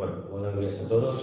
Bueno, buenos días a todos.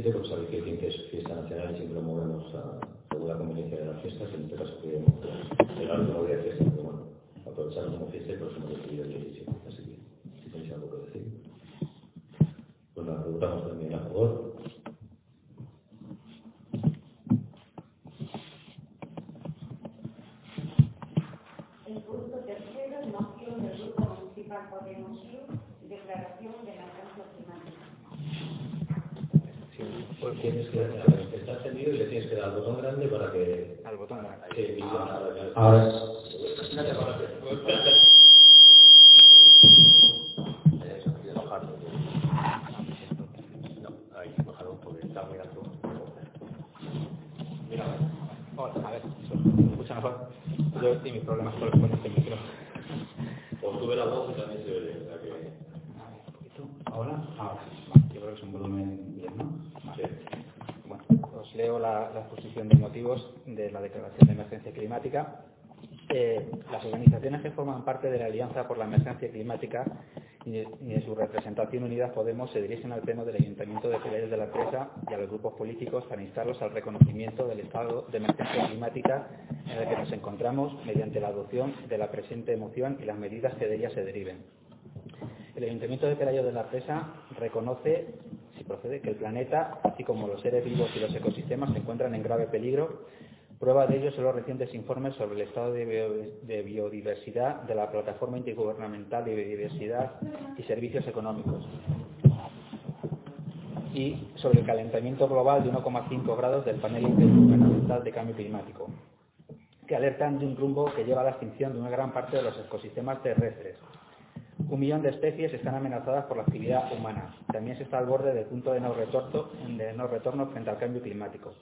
De nuestro de Podemos se dirigen al Pleno del Ayuntamiento de Pérez de la Presa y a los grupos políticos para instarlos al reconocimiento del estado de emergencia climática en el que nos encontramos mediante la adopción de la presente moción y las medidas que de ella se deriven. El Ayuntamiento de Pelayo de la Presa reconoce, si procede, que el planeta, así como los seres vivos y los ecosistemas, se encuentran en grave peligro Prueba de ello son los recientes informes sobre el estado de biodiversidad de la Plataforma Intergubernamental de Biodiversidad y Servicios Económicos y sobre el calentamiento global de 1,5 grados del panel intergubernamental de cambio climático, que alertan de un rumbo que lleva a la extinción de una gran parte de los ecosistemas terrestres. Un millón de especies están amenazadas por la actividad humana. También se está al borde del punto de no retorno, frente al cambio climático.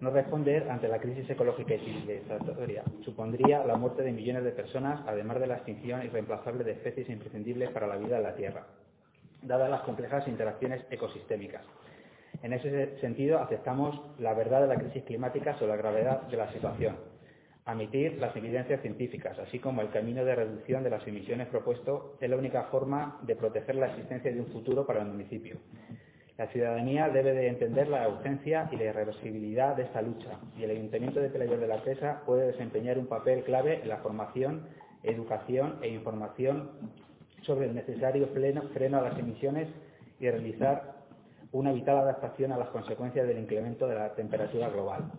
No responder ante la crisis ecológica y civilizatoria supondría la muerte de millones de personas, además de la extinción irreemplazable de especies imprescindibles para la vida en la Tierra, dadas las complejas interacciones ecosistémicas. En ese sentido, aceptamos la verdad de la crisis climática sobre la gravedad de la situación, admitir las evidencias científicas, así como el camino de reducción de las emisiones propuesto es la única forma de proteger la existencia de un futuro para el municipio. La ciudadanía debe de entender la urgencia y la irreversibilidad de esta lucha y el Ayuntamiento de Pelayor de la Presa puede desempeñar un papel clave en la formación, educación e información sobre el necesario freno a las emisiones y realizar una vital adaptación a las consecuencias del incremento de la temperatura global.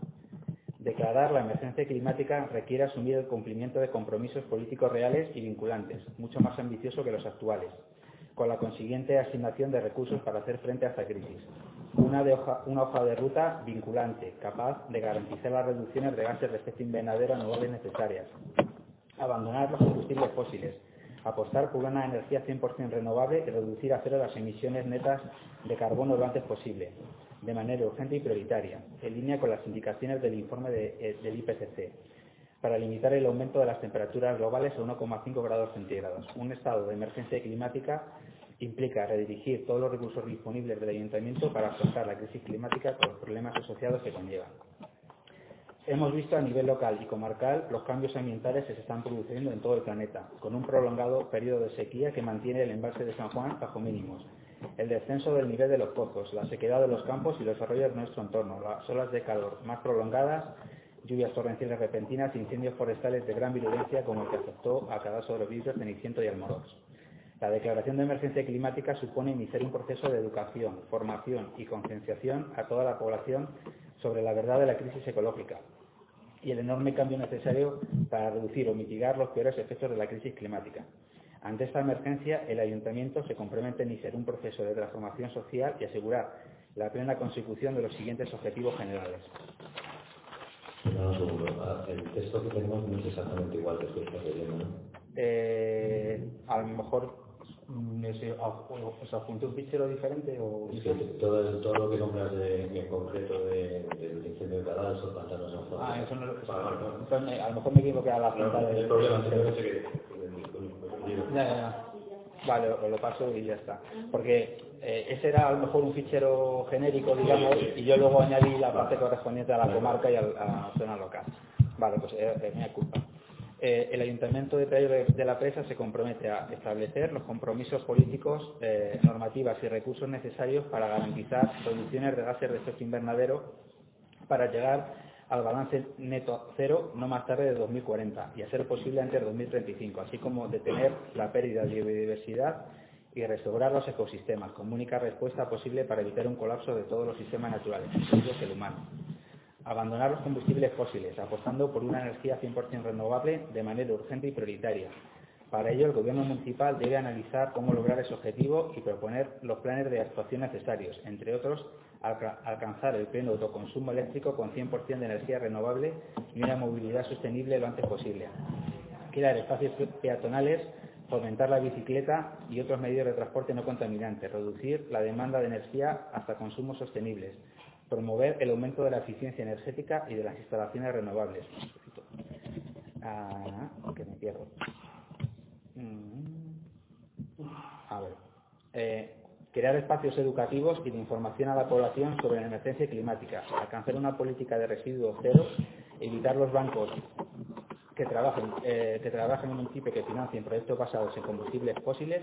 Declarar la emergencia climática requiere asumir el cumplimiento de compromisos políticos reales y vinculantes, mucho más ambiciosos que los actuales, con la consiguiente asignación de recursos para hacer frente a esta crisis. Una, hoja, de ruta vinculante, capaz de garantizar las reducciones de gases de efecto invernadero anuales necesarias. Abandonar los combustibles fósiles. Apostar por una energía 100% renovable y reducir a cero las emisiones netas de carbono lo antes posible, de manera urgente y prioritaria, en línea con las indicaciones del informe eh, del IPCC para limitar el aumento de las temperaturas globales a 1,5 grados centígrados, un estado de emergencia climática Implica redirigir todos los recursos disponibles del ayuntamiento para afrontar la crisis climática con los problemas asociados que conllevan. Hemos visto a nivel local y comarcal los cambios ambientales que se están produciendo en todo el planeta, con un prolongado periodo de sequía que mantiene el embalse de San Juan bajo mínimos, el descenso del nivel de los pozos, la sequedad de los campos y los arroyos de nuestro entorno, las olas de calor más prolongadas, lluvias torrenciales repentinas incendios forestales de gran virulencia como el que afectó a cada sobreviviente Ceniciento y Almorox. La declaración de emergencia climática supone iniciar un proceso de educación, formación y concienciación a toda la población sobre la verdad de la crisis ecológica, y el enorme cambio necesario para reducir o mitigar los peores efectos de la crisis climática. Ante esta emergencia, el Ayuntamiento se compromete a iniciar un proceso de transformación social y asegurar la plena consecución de los siguientes objetivos generales. Ah, el texto que tenemos no es exactamente igual que el que estás leyendo, ¿no? Eh, a lo mejor Mm, ese, ¿Os adjunté un fichero diferente o...? Sí, todo, todo lo que nombras de, en concreto de, del incendio de cadalso, pantanos en Ah, eso no lo... Entonces, a lo mejor me equivoqué a la junta no, El problema es que... Ya, ya, Vale, os lo paso y ya está. Porque eh, ese era a lo mejor un fichero genérico, digamos, y yo luego añadí la parte correspondiente a la comarca y a la zona local. Vale, pues es, es mi culpa. Eh, el Ayuntamiento de Pello de la Presa se compromete a establecer los compromisos políticos, eh, normativas y recursos necesarios para garantizar reducciones de gases de efecto invernadero para llegar al balance neto cero no más tarde de 2040 y a ser posible antes de 2035, así como detener la pérdida de biodiversidad y restaurar los ecosistemas como única respuesta posible para evitar un colapso de todos los sistemas naturales, incluido el humano abandonar los combustibles fósiles, apostando por una energía 100% renovable de manera urgente y prioritaria. Para ello, el Gobierno municipal debe analizar cómo lograr ese objetivo y proponer los planes de actuación necesarios, entre otros, alcanzar el pleno autoconsumo eléctrico con 100% de energía renovable y una movilidad sostenible lo antes posible. Crear espacios peatonales, fomentar la bicicleta y otros medios de transporte no contaminantes, reducir la demanda de energía hasta consumos sostenibles, promover el aumento de la eficiencia energética y de las instalaciones renovables. Ah, que me pierdo. Mm. A ver. Eh, crear espacios educativos y de información a la población sobre la emergencia climática, alcanzar una política de residuos cero, evitar los bancos que trabajen, eh, que trabajen en un municipio que financien proyectos basados en combustibles fósiles,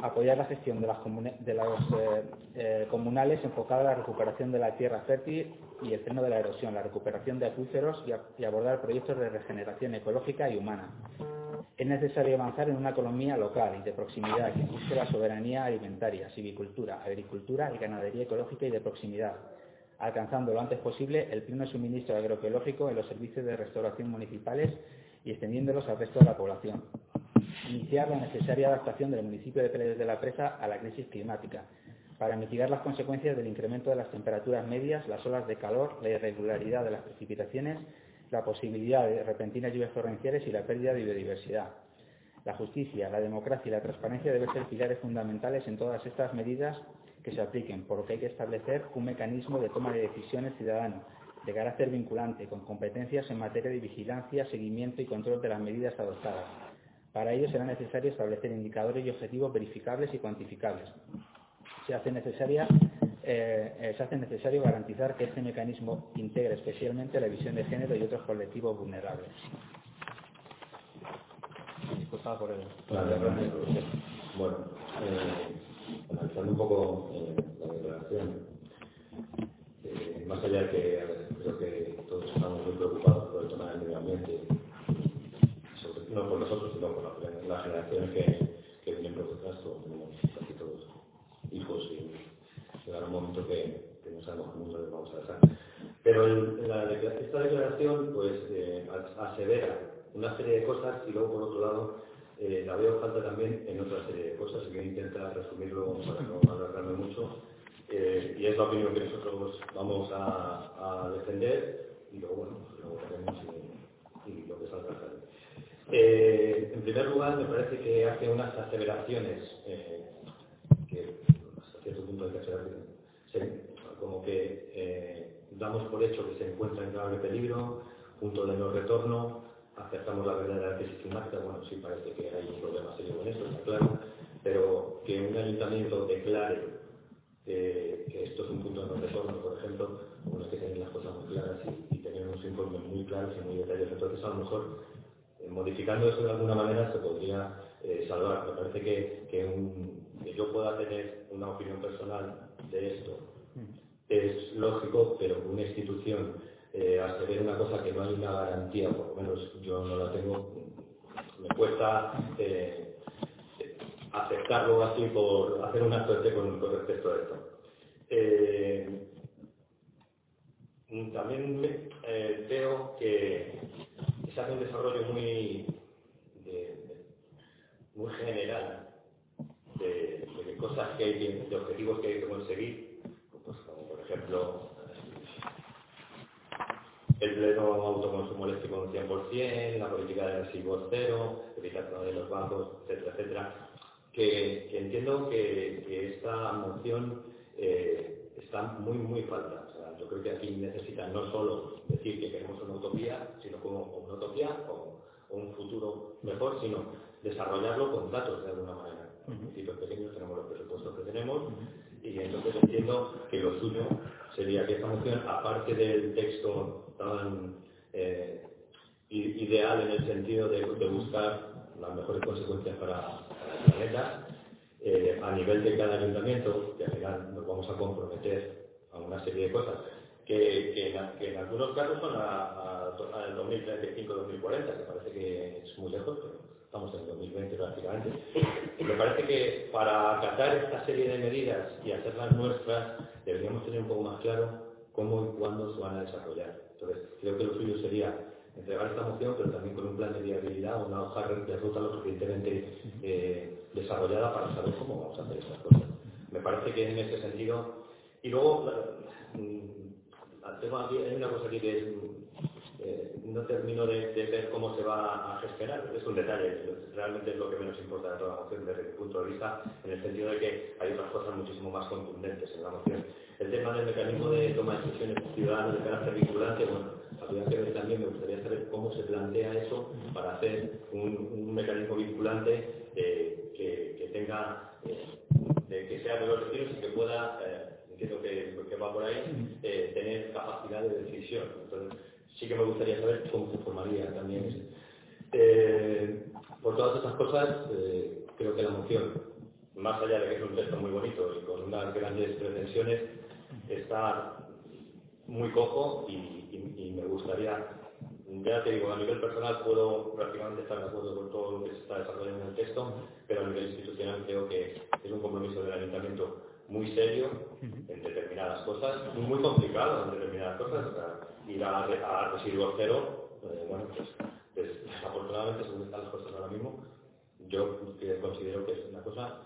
apoyar la gestión de las, eh, eh, comunales enfocada a la recuperación de la tierra fértil y el freno de la erosión, la recuperación de acuíferos y, abordar proyectos de regeneración ecológica y humana. Es necesario avanzar en una economía local y de proximidad que busque la soberanía alimentaria, silvicultura, agricultura y ganadería ecológica y de proximidad, alcanzando lo antes posible el pleno suministro agroecológico en los servicios de restauración municipales y extendiéndolos al resto de la población iniciar la necesaria adaptación del municipio de Pérez de la Presa a la crisis climática, para mitigar las consecuencias del incremento de las temperaturas medias, las olas de calor, la irregularidad de las precipitaciones, la posibilidad de repentinas lluvias torrenciales y la pérdida de biodiversidad. La justicia, la democracia y la transparencia deben ser pilares fundamentales en todas estas medidas que se apliquen, por lo que hay que establecer un mecanismo de toma de decisiones ciudadano, de carácter vinculante, con competencias en materia de vigilancia, seguimiento y control de las medidas adoptadas para ello será necesario establecer indicadores y objetivos verificables y cuantificables. Se hace, necesaria, eh, eh, se hace necesario garantizar que este mecanismo integre especialmente la visión de género y otros colectivos vulnerables. Por el... bueno, eh, analizando un poco la declaración, más allá de que creo que Pero esta declaración pues eh, asevera una serie de cosas y luego por otro lado eh, la veo falta también en otra serie de cosas y voy a intentar resumirlo para no alargarme mucho eh, y es la opinión que nosotros vamos a, defender y luego bueno, pues luego veremos y, lo que salga eh, en primer lugar, me parece que hace unas aseveraciones que hasta cierto punto hay que hacer, como que damos por hecho que se encuentra en grave peligro, punto de no retorno, aceptamos la verdadera crisis climática, bueno, sí parece que hay un problema serio con esto, está claro, pero que un ayuntamiento declare que esto es un punto de no retorno, por ejemplo, uno que tener las cosas muy claras y, tener unos informes muy claros y muy detallados. Entonces, a lo mejor, eh, modificando eso de alguna manera, se podría eh, salvar. Me parece que, yo pueda tener una opinión personal de esto es lógico, pero una institución, eh, hacer una cosa que no hay una garantía, por lo menos yo no la tengo, me cuesta eh, aceptarlo así por hacer una suerte con, respecto a esto. Eh, también eh, veo que se hace un desarrollo muy, muy general de, cosas que hay, de objetivos que hay que conseguir, ejemplo el pleno autoconsumo eléctrico un 100%, la política de residuos cero, evitación de los bancos, etcétera, etcétera, que, entiendo que, esta moción eh, está muy, muy falta. yo creo que aquí necesita no solo decir que queremos una utopía, sino como una utopía o, un futuro mejor, sino desarrollarlo con datos de alguna manera. En municipios pequeños tenemos los presupuestos que tenemos y entonces entiendo que lo suyo sería que esta moción, aparte del texto tan eh, ideal en el sentido de, buscar las mejores consecuencias para, el planeta, eh, a nivel de cada ayuntamiento, que al final nos vamos a comprometer a una serie de cosas, que, en, algunos casos son al 2035-2040, que parece que es muy lejos, pero estamos en el 2020 prácticamente. Me parece que para acatar esta serie de medidas y hacerlas nuestras, deberíamos tener un poco más claro cómo y cuándo se van a desarrollar. Entonces, creo que lo suyo sería entregar esta moción, pero también con un plan de viabilidad, una hoja de ruta lo suficientemente eh, desarrollada para saber cómo vamos a hacer estas cosas. Me parece que en ese sentido. Y luego, tengo aquí, hay una cosa aquí que eh, no termino de, ver cómo se va a gestionar. Es un detalle, realmente es lo que menos importa de toda la moción desde mi punto de vista, en el sentido de que hay otras cosas muchísimo más contundentes en la moción. El tema del mecanismo de toma de decisiones ciudadanos de carácter vinculante, bueno, habría que también, me gustaría saber cómo se plantea eso para hacer un, mecanismo vinculante eh, que, tenga, eh, que sea de los y que pueda entiendo que, que, va por ahí, tener capacidad de decisión. Entonces, sí que me gustaría saber cómo se formaría también. Eh, por todas estas cosas, eh, creo que la moción, más allá de que es un texto muy bonito y con unas grandes pretensiones, está muy cojo y, me gustaría, ya te digo, a nivel personal puedo prácticamente estar de acuerdo con todo lo que se está desarrollando en el texto, pero a nivel institucional creo que es un compromiso del ayuntamiento muy serio en determinadas cosas, muy complicado en determinadas cosas. ir a, a residuos cero, eh, bueno, pues, desafortunadamente, según están las cosas ahora mismo, yo considero que es una cosa,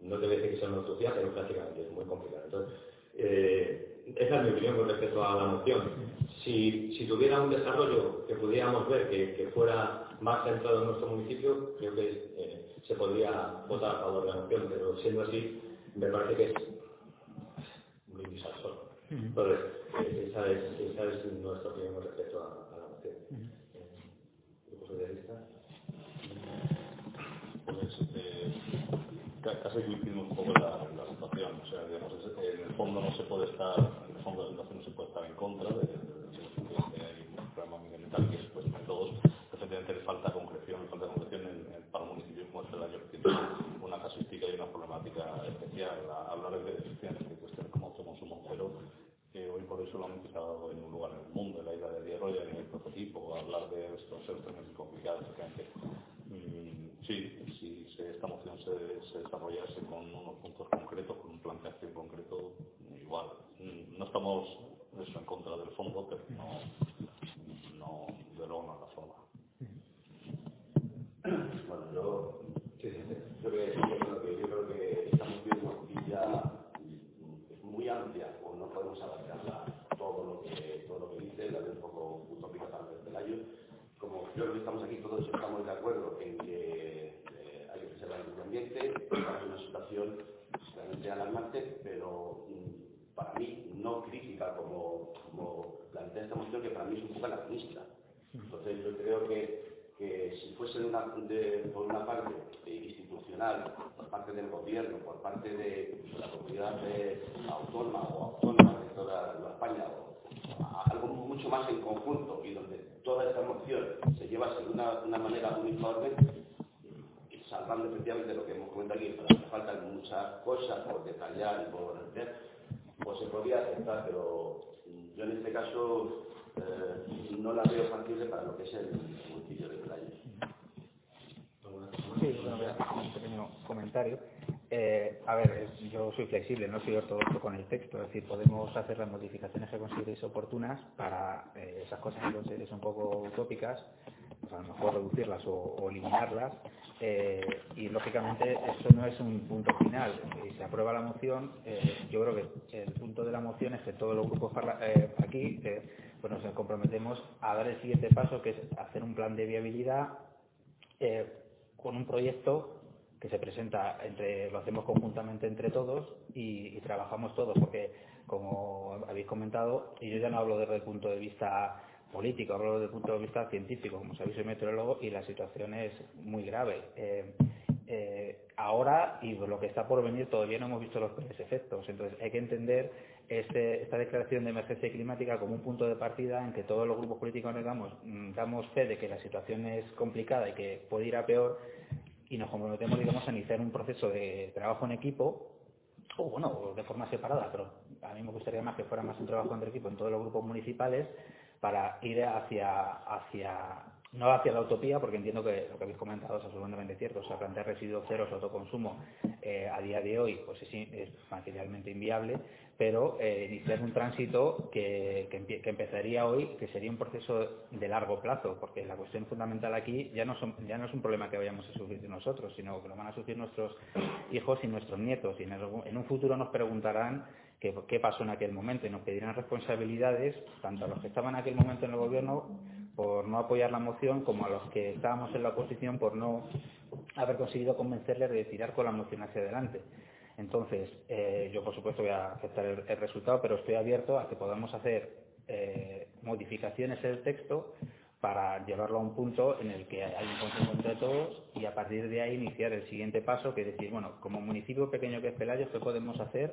no te voy a decir que sea una utopía, pero prácticamente es muy complicado. Entonces, eh, esa es mi opinión con respecto a la moción. Si, si tuviera un desarrollo que pudiéramos ver que, que, fuera más centrado en nuestro municipio, creo que eh, se podría votar a favor de la moción, pero siendo así, me parece que es muy al Entonces, eh, esa es, esa es nuestra opinión respecto a, a la moción. ¿Grupo socialista? Pues eh, casi coincidimos un poco la, la situación. O sea, digamos, en el fondo no se puede estar, en el fondo de la situación no se puede estar en contra de, de, que hay un programa ambiental que es pues todos, efectivamente le falta concreción, le falta concreción en, en, para municipios como es el año que tiene una casuística y una problemática especial. hablar de decisiones que cuestiones como autoconsumo cero, que hoy en un lugar en el mundo, la isla de Dierroya, en el prototipo, hablar de estos sectores muy complicados, mm, sí, si esta moción se, se desarrollase con unos puntos concretos, con un plan de acción concreto, igual. Mm, no estamos eso en contra del fondo, pero no de luego no es la forma. Bueno, yo, sí, yo creo que, yo creo que esta moción es muy amplia, o no podemos abarcarla todo lo que, todo lo que dice, la de un poco utópica tal vez del año. Como creo que estamos aquí todos estamos de acuerdo en que eh, hay que preservar el medio ambiente, es una situación realmente alarmante, pero mm, para mí no crítica como, como plantea esta moción, que para mí es un poco anacronista. Entonces yo creo que que si fuese por una parte institucional, parte del gobierno, por parte de la comunidad autónoma o autónoma de toda España, o algo mucho más en conjunto y donde toda esta moción se lleva de una, una manera uniforme, salvando efectivamente lo que hemos comentado aquí, pero faltan muchas cosas por detallar y por hacer, pues se podría aceptar, pero yo en este caso eh, no la veo factible para lo que es el municipio de Pelayo. Sí, bueno, un pequeño comentario. Eh, a ver, yo soy flexible, no soy ortodoxo con el texto, es decir, podemos hacer las modificaciones que consideréis oportunas para eh, esas cosas que consideréis un poco utópicas, pues a lo mejor reducirlas o, eliminarlas, eh, y lógicamente eso no es un punto final. Si se aprueba la moción, yo creo que el punto de la moción es que todos los grupos aquí pues nos comprometemos a dar el siguiente paso, que es hacer un plan de viabilidad con un proyecto que se presenta entre, lo hacemos conjuntamente entre todos y, trabajamos todos, porque como habéis comentado, y yo ya no hablo desde el punto de vista político, hablo desde el punto de vista científico, como sabéis soy meteorólogo y la situación es muy grave. Eh, eh, ahora y lo que está por venir todavía no hemos visto los peores efectos, entonces hay que entender este, esta declaración de emergencia climática como un punto de partida en que todos los grupos políticos damos, mm, damos fe de que la situación es complicada y que puede ir a peor y nos comprometemos, digamos, a iniciar un proceso de trabajo en equipo, o bueno, de forma separada, pero a mí me gustaría más que fuera más un trabajo en equipo en todos los grupos municipales para ir hacia, hacia no hacia la utopía, porque entiendo que lo que habéis comentado es absolutamente cierto, o sea, plantear residuos ceros autoconsumo eh, a día de hoy pues es, materialmente inviable, pero eh, iniciar un tránsito que, que, empezaría hoy, que sería un proceso de largo plazo, porque la cuestión fundamental aquí ya no, ya no es un problema que vayamos a sufrir nosotros, sino que lo van a sufrir nuestros hijos y nuestros nietos, y en un futuro nos preguntarán qué, pasó en aquel momento y nos pedirán responsabilidades, tanto a los que estaban en aquel momento en el gobierno por no apoyar la moción como a los que estábamos en la oposición por no haber conseguido convencerles de tirar con la moción hacia adelante. Entonces, eh, yo por supuesto voy a aceptar el, resultado, pero estoy abierto a que podamos hacer eh, modificaciones en el texto para llevarlo a un punto en el que hay un consenso entre todos y a partir de ahí iniciar el siguiente paso, que es decir, bueno, como municipio pequeño que es Pelayo, ¿qué podemos hacer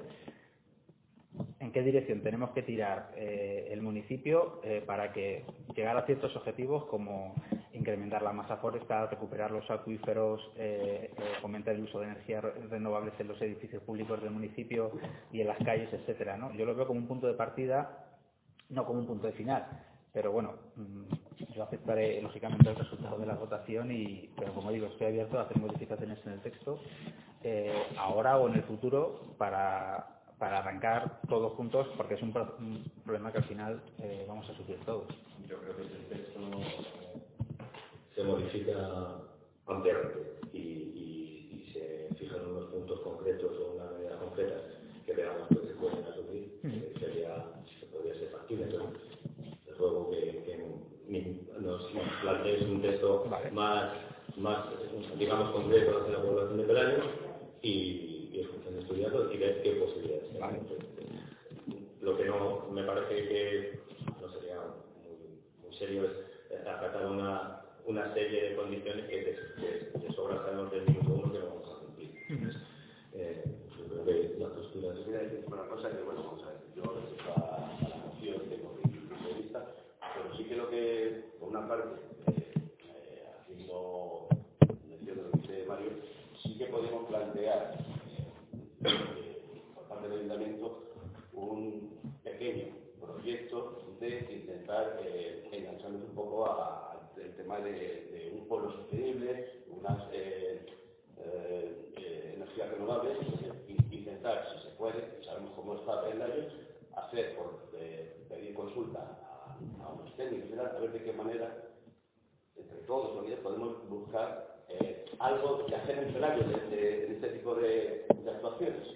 en qué dirección tenemos que tirar eh, el municipio eh, para que llegar a ciertos objetivos como incrementar la masa forestal, recuperar los acuíferos, eh, fomentar el uso de energías renovables en los edificios públicos del municipio y en las calles, etcétera. Yo lo veo como un punto de partida, no como un punto de final. Pero bueno, mm, yo aceptaré lógicamente el resultado de la votación y, como digo, estoy abierto a hacer modificaciones en el texto ahora o en el futuro para para arrancar todos juntos, porque es un, problema que al final eh, vamos a sufrir todos. Yo creo que ese texto eh, se modifica ampliamente y, y, se fijan unos puntos concretos o una medida concreta que veamos que se pueden asumir, que sería, se podría ser factible. Entonces, ruego que, nos, planteéis un texto más, más, digamos, concreto hacia la población de Pelayo y estudiarlo y ver qué posibilidades. Lo que no me parece que no sería muy, serio es acatar una, una serie de condiciones que de, de, sobra sabemos del minuto uno que no vamos a cumplir. eh, yo creo que la postura es... decir una cosa que, bueno, vamos a ver, yo respecto a, la moción tengo mi punto de vista, pero sí que lo que, por una parte, eh, eh, haciendo mención de lo que dice Mario, sí que podemos plantear por parte del ayuntamiento un pequeño proyecto de intentar eh, engancharnos un poco al tema de, un pueblo sostenible, unas eh, eh, energías renovables, intentar, si se puede, sabemos cómo está el año, hacer por pedir consulta a, a unos técnicos, a ver de qué manera entre todos podemos buscar eh, algo que hacer en Pelayo de, este tipo de, actuaciones.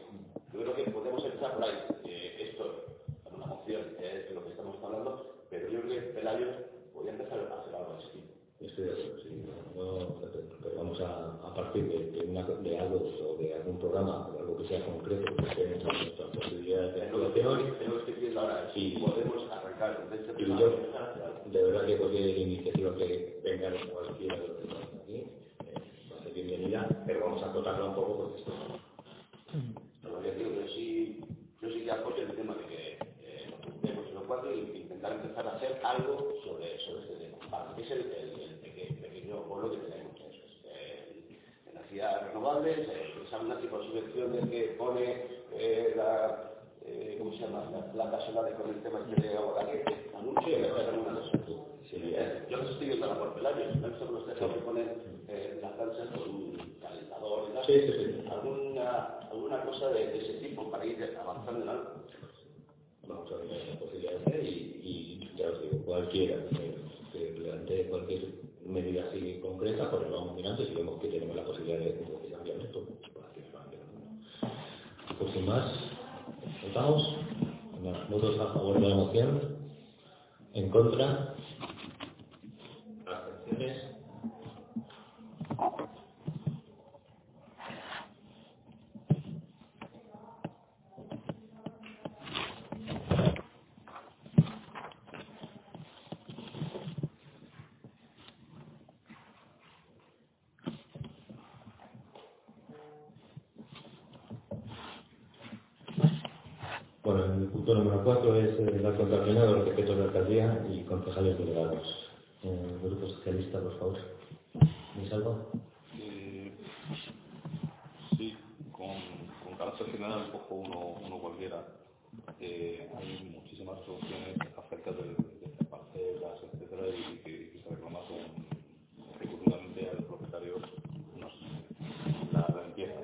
Yo creo que podemos empezar por ahí. Eh, esto es una moción, es de lo que estamos hablando, pero yo creo que Pelayo podría empezar a hacer algo así. Estoy de acuerdo, sí. pero vamos a, a partir de, una, de, algo o de algún programa, de algo que sea concreto, que en nuestras posibilidades de actuación. Tenemos que decir ahora, si podemos arrancar desde este y yo, de verdad que cualquier iniciativa que venga de cualquiera de los que están aquí, bienvenida, pero vamos a acotarla un poco porque esto es el, pequeño pueblo que tenemos. Eh, energías renovables, eh, esa una tipo de subvenciones que pone eh, la, eh, ¿cómo se llama? las placas solares con el tema este de agua caliente, anuncio y me una cosa. Sí, yo los estoy viendo por pelarios, ¿no? Estos los tejados que ponen eh, las planchas con un calentador y tal. Sí, sí, sí. ¿Alguna, alguna cosa de, de, ese tipo para ir avanzando en algo? Vamos a ver la posibilidad y, y ya os digo, cualquiera que plantee cualquier medida así concreta, pues lo vamos mirando y si vemos que tenemos la posibilidad de, de cambiar esto, pues aquí nos van Pues sin más, ¿votamos? ¿Votos a favor de la moción? ¿En contra? Bueno, el punto número cuatro es el acto contaminado, los decretos de alcaldía y concejales delegados. El Grupo Socialista, por favor. ¿Me salvo? Eh, sí, con, con carácter general cojo uno, uno cualquiera. Eh, hay muchísimas soluciones acerca de, de parcelas, etcétera, y que, que se reclama con, ejecutivamente al propietario no sé, la, la limpieza.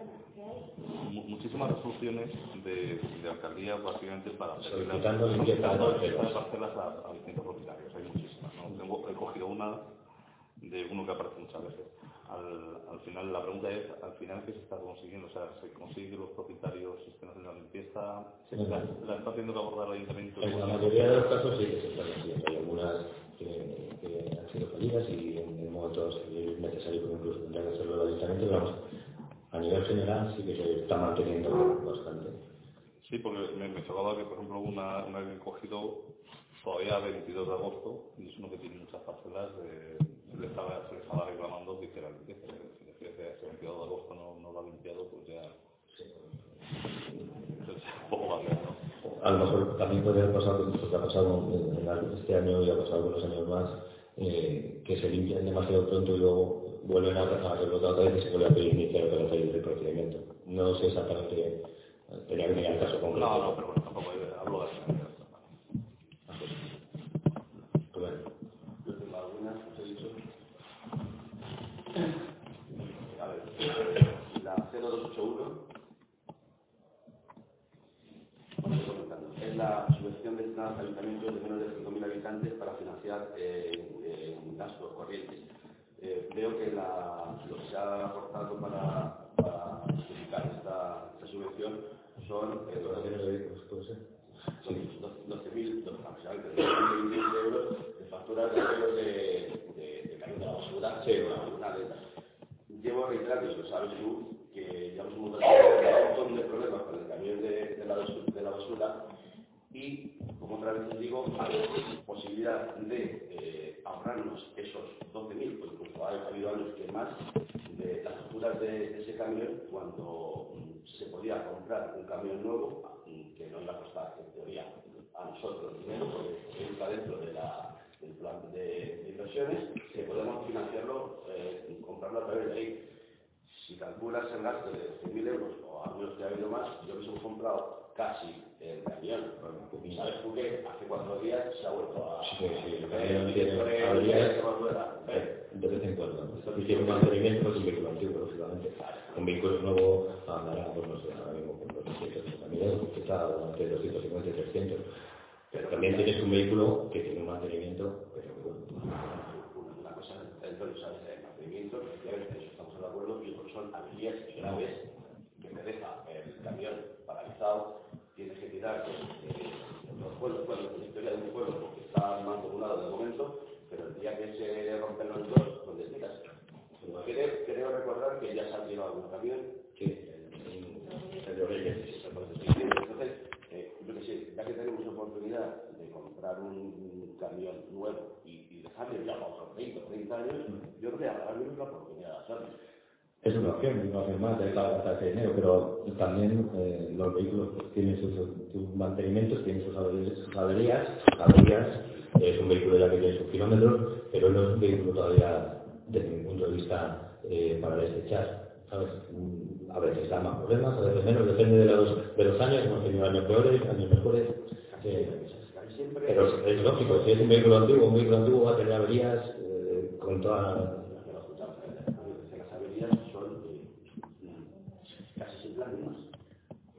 muchísimas resoluciones de, de alcaldía básicamente para solicitando limpieza de parcelas a, a distintos propietarios. Hay muchísimas. ¿no? Tengo, he cogido una de uno que aparece muchas veces. Al, al, final, la pregunta es, al final, ¿qué se está consiguiendo? O sea, ¿se consigue que los propietarios estén haciendo la limpieza? ¿Se está, ¿La está haciendo que abordar el ayuntamiento? En la mayoría de los casos sí que se están haciendo. Hay algunas que, que han sido fallidas y en momentos es necesario que incluso que hacerlo el ayuntamiento, pero vamos, a nivel general sí que se está manteniendo bastante. Sí, porque me, me chocaba que, por ejemplo, una, una que he cogido todavía el 22 de agosto y es uno que tiene muchas parcelas de, se, le estaba, se le estaba reclamando que era que si el 22 de agosto no, no lo ha limpiado pues ya sí. entonces un poco más ¿no? a lo mejor también puede haber pasado lo que ha pasado en, este año y ha pasado algunos años más eh, que se limpian demasiado pronto y luego vuelven a, a otra vez y se vuelve a pedir iniciar otra vez el procedimiento no sé exactamente tenía que mirar el caso concreto no, no, pero bueno, tampoco hablo de eso la 0281 es la a ayuntamientos de menos de 5.000 habitantes para financiar eh, eh, gastos corrientes. Eh, veo que la, lo que se ha aportado para, para justificar esta, esta subvención son eh, 12.000 euros de facturas de de, de, de camión de la basura, sí, una, una de llevo reiterando, y lo sabes tú, que ya hemos tenido un montón de problemas con el camión de, de, la, de la basura y, como otra vez les digo, hay posibilidad de eh, ahorrarnos esos 12.000, pues incluso ha años que más, de las facturas de, de, ese camión cuando mm, se podía comprar un camión nuevo que no iba a costar, en teoría, a nosotros dinero, porque está dentro de la el plan de, de inversiones, que podemos financiarlo, eh, comprarlo a través de ahí. Si calculas el gasto de 100.000 euros, o a menos que ha habido más, yo he comprado casi el camión. Y sabes tú que hace cuatro días se ha vuelto a... Sí, sí, el camión de vez en cuando. Y tiene un mantenimiento, un vehículo antiguo, lógicamente. Un vehículo nuevo andará, pues no sé, ahora mismo con 280.000 euros, que está entre 250 y 300 pero también tienes un vehículo que tiene un mantenimiento, pero bueno. Una cosa, entonces. El mantenimiento, efectivamente, eso estamos de acuerdo, y son averías graves que te deja el camión paralizado, tienes que tirar eh, los pueblos, bueno, la historia de un pueblo, porque está mancomunado de momento, pero el día que se rompen los dos, ¿dónde tiras? Creo, creo recordar que ya llevado un camión que el, de Oreyes. Entonces, yo que sé, ya que tenemos oportunidad de comprar un camión nuevo y, y dejarle ya para otros 20 o 30 años, yo creo que ahora mismo es la oportunidad de hacerlo. Es una opción, no hace más, de gastar ese dinero, pero también eh, los vehículos tienen sus, sus, mantenimientos, tienen sus averías, averías es un vehículo ya que tiene sus kilómetros, pero no es un vehículo todavía desde mi punto de vista eh, para desechar. ¿sabes? Mm, A veces da más problemas, a veces menos, depende de los, de los años, hemos tenido años peores, años mejores. eh, pero es, lógico, si es un vehículo antiguo, un vehículo antiguo va a tener averías eh, con toda... las averías son casi las mismas.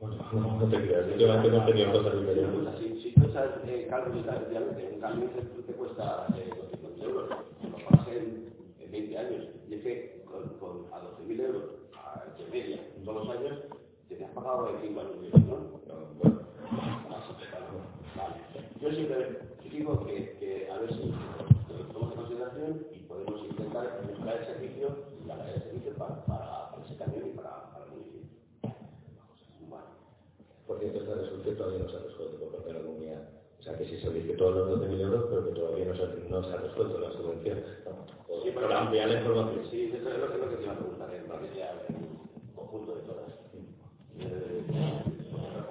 Bueno, no, no te creas, últimamente hemos tenido cosas diferentes. Echas eh, cálculos efectivamente, un cambio te, te cuesta eh, 200 euros, lo pagas en, en 20 años, y es que con, con a 12.000 euros a, de media todos los años, te has pagado en 5 años, ¿no? Bueno, Vale. Yo siempre digo que, que a ver si lo tomamos en consideración y podemos intentar mejorar el servicio la calidad del servicio para, para, para ese camión y para, para el municipio. Bueno. por cierto, esta resolución todavía no se ha resuelto por parte de la comunidad. O sea, que sí se dice todos los 12.000 euros, pero que todavía no se, ha- no se ha resuelto la subvención. Por, Sí, por ampliar la información. Sí, eso es lo que, es lo que te iba a preguntar, en materia en conjunto de todas.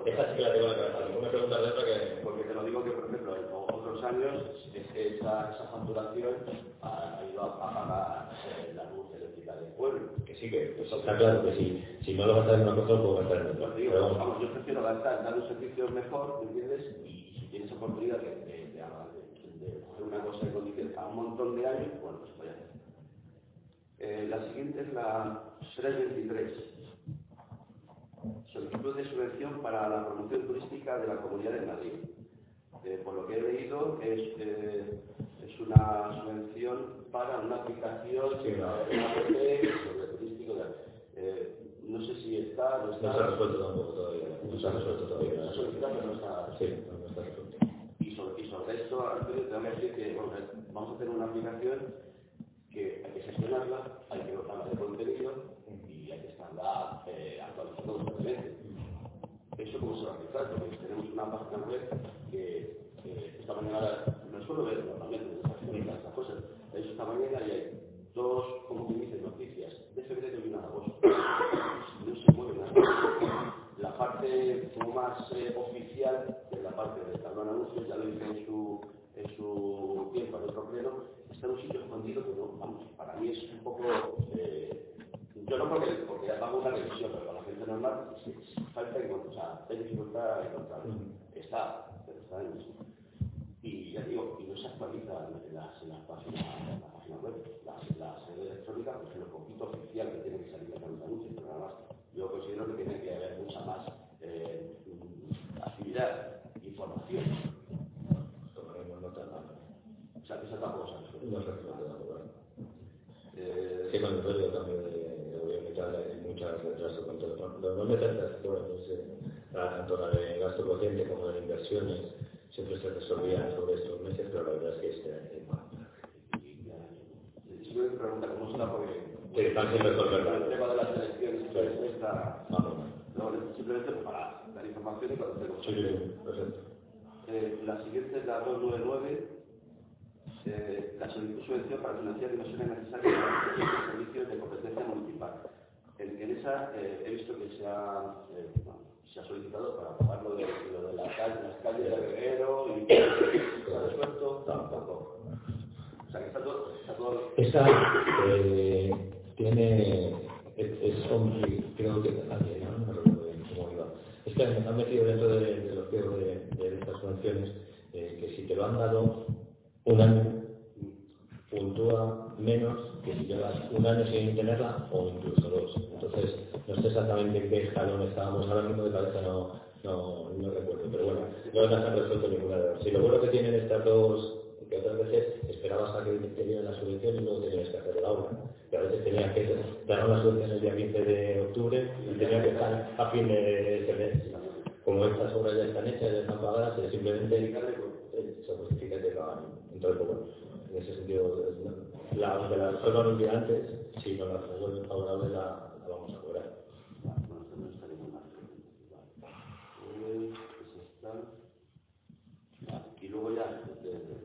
Esta sí que la tengo en la cabeza. No me preguntas de otra que... porque te lo digo que, por ejemplo, en otros años es- esa, esa facturación ha, ido a, pagar eh, la luz eléctrica del pueblo. Que sí, que pues, está claro que si, si no lo gastas en una cosa, lo puedo gastar en otra. Pues digo, Pero vamos, yo prefiero gastar, dar un servicio mejor, ¿me entiendes? Y si tienes oportunidad de, de, de, coger una cosa en condiciones a un montón de años, bueno, pues voy a hacer. Eh, la siguiente es la 323. Solicitud de subvención para la promoción turística de la Comunidad de Madrid. Eh, por lo que he leído, es, eh, es una subvención para una aplicación, una no. app sobre turístico. eh, no sé si está, no está. no se ha resuelto tampoco todavía. No se ha resuelto todavía. Está solicitado, pero no está. Sí, Y sobre, y sobre esto, Antonio, tengo que decir que vamos a tener una aplicación que hay que gestionarla, hay que dotarla de contenido y hay que estarla eh, actualizando constantemente. ¿Eso cómo se va a realizar? Porque tenemos una página web que eh, esta mañana no suelo ver normalmente en estas cosas. He hecho esta mañana y hay dos, como que dicen, noticias de febrero y una de agosto. No se mueve nada. La parte como más eh, oficial, parte de tablón anuncios, ya lo hice en su, en su tiempo en otro pleno, está en un sitio escondido que no, vamos, para mí es un poco... eh, yo no porque, porque hago una revisión, pero para la gente normal sí, falta encontrar, o sea, hay dificultad encontrarlo. Está, pero está en eso. Y ya digo, y no se actualiza en las, en las páginas, en la página web. La, la sede electrónica, pues es lo poquito oficial que tiene que salir de los anuncios, pero nada más. Yo considero que tiene que haber mucha más eh, mm, actividad. Tomaremos nota. O sea, que esa tampoco se ha. No tampoco. Eh, Sí, con el rollo también de, gobierno y tal, hay muchas retrasos con todo. Normalmente cosas, pues, eh, tanto la de gasto corriente como de inversiones, siempre se resolvían sobre estos meses, pero la verdad es que este año más. y, ya, si me pregunta cómo está, porque Sí, están sin resolver el tema de las elecciones pues, está, Vamos. no, simplemente para dar información y para hacer Sí, sí, sí, perfecto. Eh, la siguiente es la 299, eh, la subvención para financiar inversiones necesarias para servicios de competencia municipal. En, en esa eh, he visto que se ha, eh, se ha solicitado para pagar lo de, lo de la calle, las calles de Reguero y se ha resuelto tampoco. O sea que está todo, está todo Esa tiene, es, es creo que ¿no? Es que han metido dentro de, los pliegos de, estas subvenciones eh, que si te lo han dado un año, puntúa menos que si llevas un año sin tenerla o incluso dos. Entonces, no sé exactamente en qué escalón estábamos ahora mismo de cabeza, no, no, recuerdo, pero bueno, no las han resuelto ninguna de las. Si lo bueno que tienen estas dos, que otras veces esperabas a que te dieran la subvención y luego tenías que hacer el aula. Que a veces tenías que dar una subvención el día 15 de octubre y tenía que estar a fin de ese mes. Como estas obras ya están hechas, ya están pagadas, eh, simplemente eh, se justifica que lo. Entonces, pues bueno, en ese sentido, la, aunque la resuelvan un día antes, si no la resuelven favorable, la vamos a cobrar. Bueno, esto no está ningún mal. Vale. Eh, pues está. Vale. Y luego ya, eh,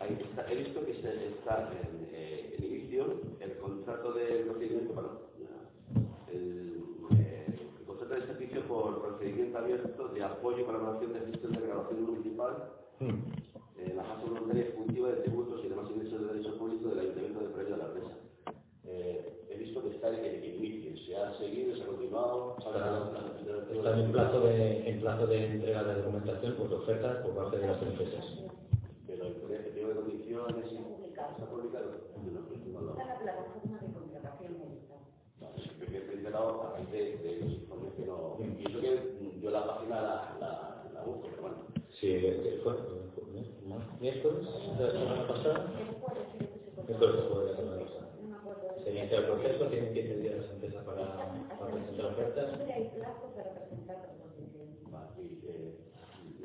ahí está- he visto que se está en, eh, en inicio el contrato de procedimiento, bueno, ya, el, eh, el contrato de servicio por procedimiento abierto de apoyo y colaboración de gestión de grabación municipal eh, la fase voluntaria ejecutiva de tributos y demás ingresos de derecho público del Ayuntamiento de Peralta de la Presa. Eh, he visto que está en, en inicio, se ha seguido, se ha continuado, se ha Está, en plazo de en plazo de entrega de documentación por ofertas por parte de las empresas. pero el pliego de condiciones y está publicado. No, no, no, no. Está la plataforma de contratación médica. Vale, yo que he enterado a raíz de, de los informes que no... Y eso que mm, yo la página la, la, la busco, pero bueno. Sí, este fue ¿no? Miércoles de la semana pasada. Miércoles fue de la semana pasada. Se inicia el proceso, tienen 15 días las empresas para, para presentar ofertas. Eh,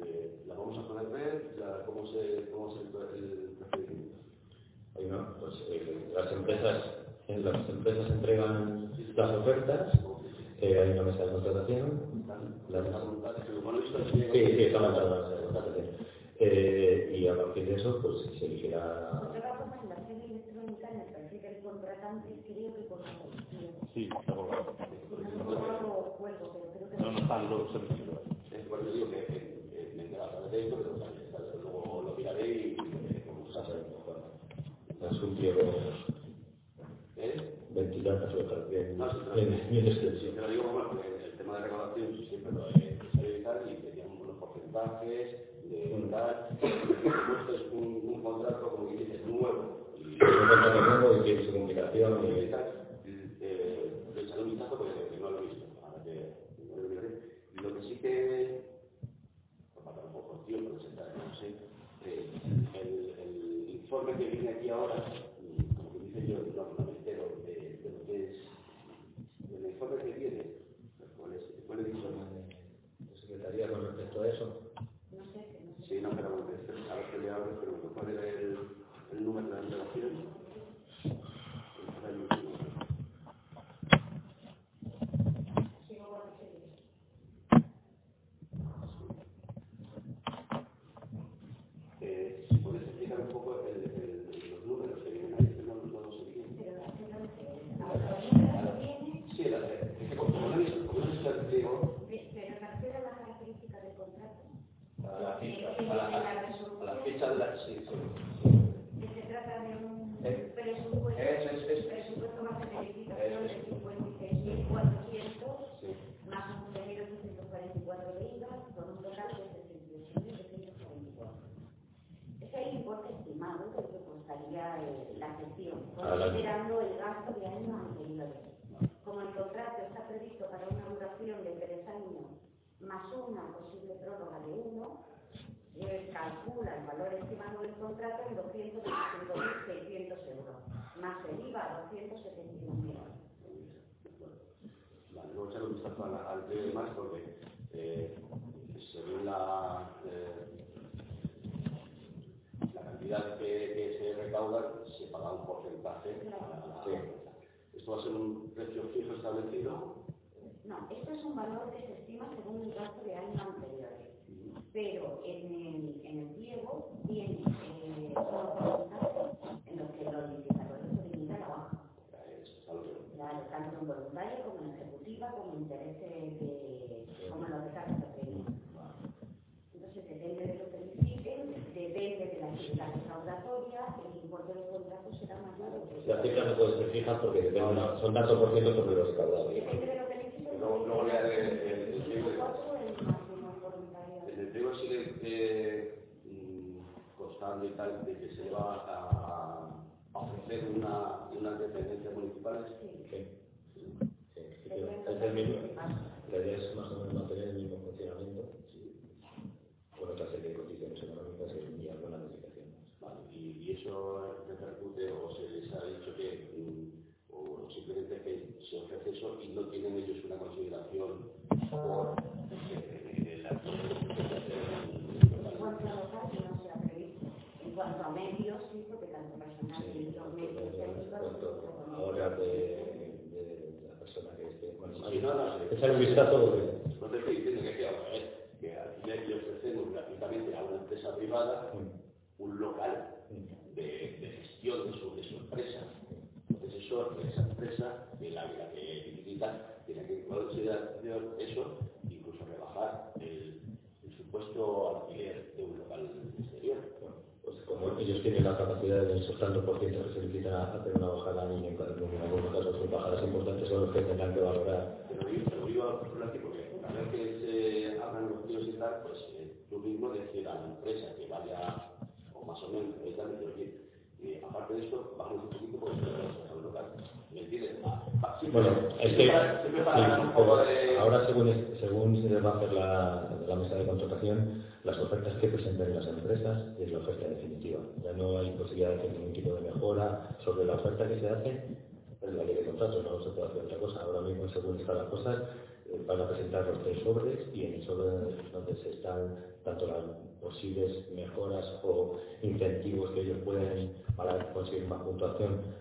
eh, la vamos a poder ver, ya, cómo se cómo se el, procedimiento. Pues eh, las empresas en las empresas entregan las ofertas, eh, hay una mesa de contratación, las- sí, sí, están montadas las mesas de contratación. Eh, y a partir de eso, pues se elegirá sede electrónica, en el perfil del contratante, creo que posición. Sí, está colgado. No No, no están los servicios. Es por eso digo que me a través de esto, pero luego lo miraré y hace. es un ¿Eh? bien, No, bien, bien Sí, extenso. te lo digo bueno, porque el tema de recaudación sí, siempre lo he sabido y tal, y teníamos unos porcentajes de es un, un contrato, como que dices, nuevo. Y, Un contrato nuevo y tiene su complicación y tal, eh, un vistazo porque no lo he visto. Ahora que no lo miraré. Lo que sí que, por falta un poco de tiempo, presentar, no sé, eh, el, el informe que viene aquí ahora, como que dice yo, no, no me entero de, de lo que es, el informe que viene, ¿cuál es? ¿Cuál he dicho? la Secretaría con respecto a eso. no sé, que no sé. Sí, no, pero este, a ver que le abro, pero me puede ver el, el número de la relación. Sigo con la serie. Eh, si puedes explicar un poco el, el, los números que vienen ahí, que no, no los sé bien. Pero la serie no sé. Ahora, el número que viene, Sí, la, es que como no he visto, como no he visto el pliego, ve- pero me refiero a las características del contrato. a la ficha, Eh, a la, en la a la resolución, fecha de la... Sí, sí. que se trata de un Eh, presupuesto, eso es- es- presupuesto más de verificación Eso de es. 56.400 sí. más un de 1.844 de IVA, con un total de 68.244. Ese es el importe estimado de lo que costaría eh, la gestión, Al el gasto de años anteriores. Como el contrato está previsto para una duración de tres años, más una posible prórroga de uno, calcula el valor estimado del contrato en 225.600 euros, más el IVA 271.000 euros. Vale, luego echar un vistazo al y demás porque eh, según la, eh, la cantidad que, se recauda, paga un porcentaje a la. Esto va a ser un precio fijo establecido. No, esto es un valor que se estima según el gasto de años anteriores. Pero en el, en el pliego viene eh, en los que los licitadores solicitan que- Claro, tanto en voluntaria como en ejecutiva, como en intereses de, Las cifras no pueden ser fijas porque dependen, son tantos por ciento sobre los recaudados. Luego- el- el- el pliego. Cuatro, el pliego sigue eh, mm, constando y tal de que se le va a, a ofrecer una, unas dependencias municipales. Sí. Sí, es el mismo. La idea es más o menos mantener el mismo funcionamiento con otra serie de condiciones económicas y algunas modificaciones. Vale, y, y eso repercute o se les ha dicho que mm, o simplemente que se ofrece eso y no tienen ellos una consideración por eh, la En cuanto a local, no se ha previsto. En cuanto a medios, sí, porque tanto personal y los medios técnicos. Cuanto ahora de, de la persona que esté. Bueno, Sí, no, no, sí. Echar un vistazo porque. No te estoy diciendo que que al final le ofrecemos gratuitamente a una empresa privada un local de, de gestión de su, de su empresa. Entonces eso, esa empresa, que la, la que licita, eso, incluso rebajar el, el supuesto alquiler de un local exterior. Pues como ellos tienen la capacidad de esos tantos por ciento que se necesitan hacer una bajada y en, algunos casos son bajadas importantes son los que tendrán que valorar. Pero yo te lo digo aquí porque a vez que se hagan los tíos y tal, pues eh, tú mismo decir a la empresa que vaya, o más o menos, decir, y aparte de esto, bajamos un poquito porque es un local. ¿Me entiendes? Ah, bueno, es que ahora según, según se va a hacer la, la mesa de contratación, las ofertas que presenten las empresas es la oferta definitiva. Ya no hay posibilidad de hacer ningún tipo de mejora sobre la oferta que se hace en la ley de contratos, no se puede hacer otra cosa. Ahora mismo, según están las cosas, eh, van a presentar los tres sobres y en el sobre donde se están tanto las posibles mejoras o incentivos que ellos pueden para conseguir más puntuación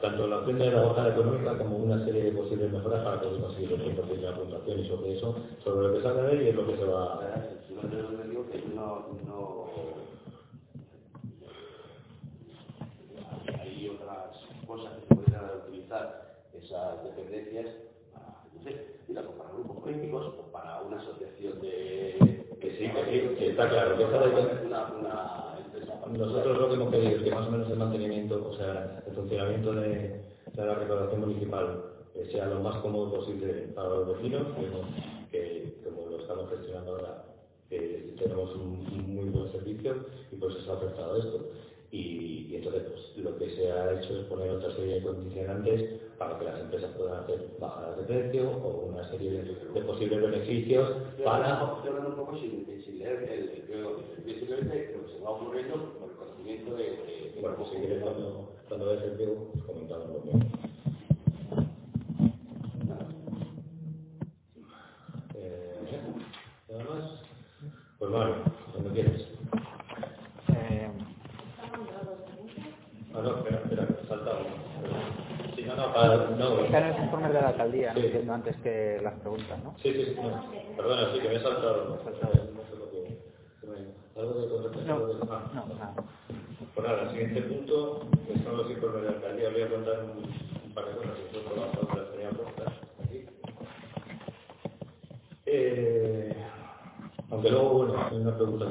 tanto la opción de la bajada económica como una serie de posibles mejoras para poder conseguir el 100% de la puntuación y sobre eso, sobre lo que salga de ahí es lo que se va. No, no, hay otras cosas que pueden utilizar esas dependencias para, no sé, pues grupos políticos o para una asociación de... Que sí, que sí, que está claro, que nosotros lo que hemos pedido es que más o menos el mantenimiento, o sea, el funcionamiento de, la recaudación municipal eh, sea lo más cómodo posible para los vecinos, que como lo estamos gestionando ahora, tenemos un, muy buen servicio y por eso ha afectado esto. Y, entonces pues, lo que se ha hecho es poner otra serie de condicionantes para que las empresas puedan hacer bajadas de precio o una serie de, posibles beneficios para... Estoy hablando un poco sin, leer el, simplemente lo que se va ocurriendo por el conocimiento de... bueno, pues si quieres cuando, cuando veas el pliego, pues comentamos lo mismo. Eh, ¿Nada más? Pues vale, cuando quieras. No, no, espera, espera, saltado. Sí, no, no, no. Están en los informes de la alcaldía, sí. entiendo antes que las preguntas, ¿no? Sí, sí, sí. No. Perdona, sí, que me he saltado. Me he saltado. No sé lo que... ¿Algo de contratación? No, de... ah. no, nada. Pues nada, el siguiente punto, que son los informes de la alcaldía. Voy a contar un, un par de cosas que son las otras tenía puestas aquí. Eh, aunque luego, bueno, hay una pregunta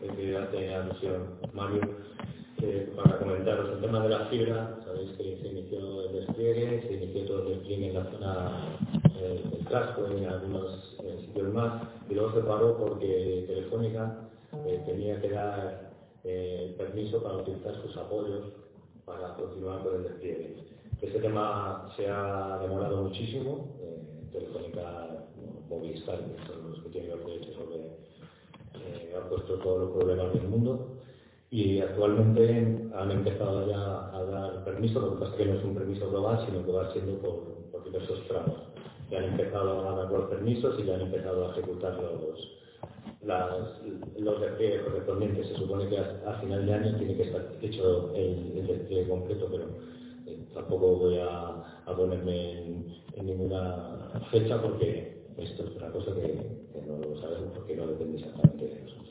que, que hace alusión Mario para comentaros el tema de la fibra, sabéis que se inició el despliegue, se inició todo el despliegue en la zona eh, del casco y en algunos eh, sitios más, y luego se paró porque Telefónica eh, tenía que dar eh, permiso para utilizar sus apoyos para continuar con el despliegue. Este tema se ha demorado muchísimo, Telefónica, Movistar, que son los que tienen los derechos sobre, han puesto todos los problemas del mundo, y actualmente han empezado ya a dar permiso, lo que pasa es que no es un permiso global, sino que va siendo por, diversos tramos. Ya han empezado a dar los permisos y ya han empezado a ejecutar los, las, los despliegues correspondientes. Se supone que a, final de año tiene que estar hecho el, el despliegue completo, pero eh, tampoco voy a, ponerme en, ninguna fecha porque esto es una cosa que, no lo sabemos porque no depende exactamente de nosotros.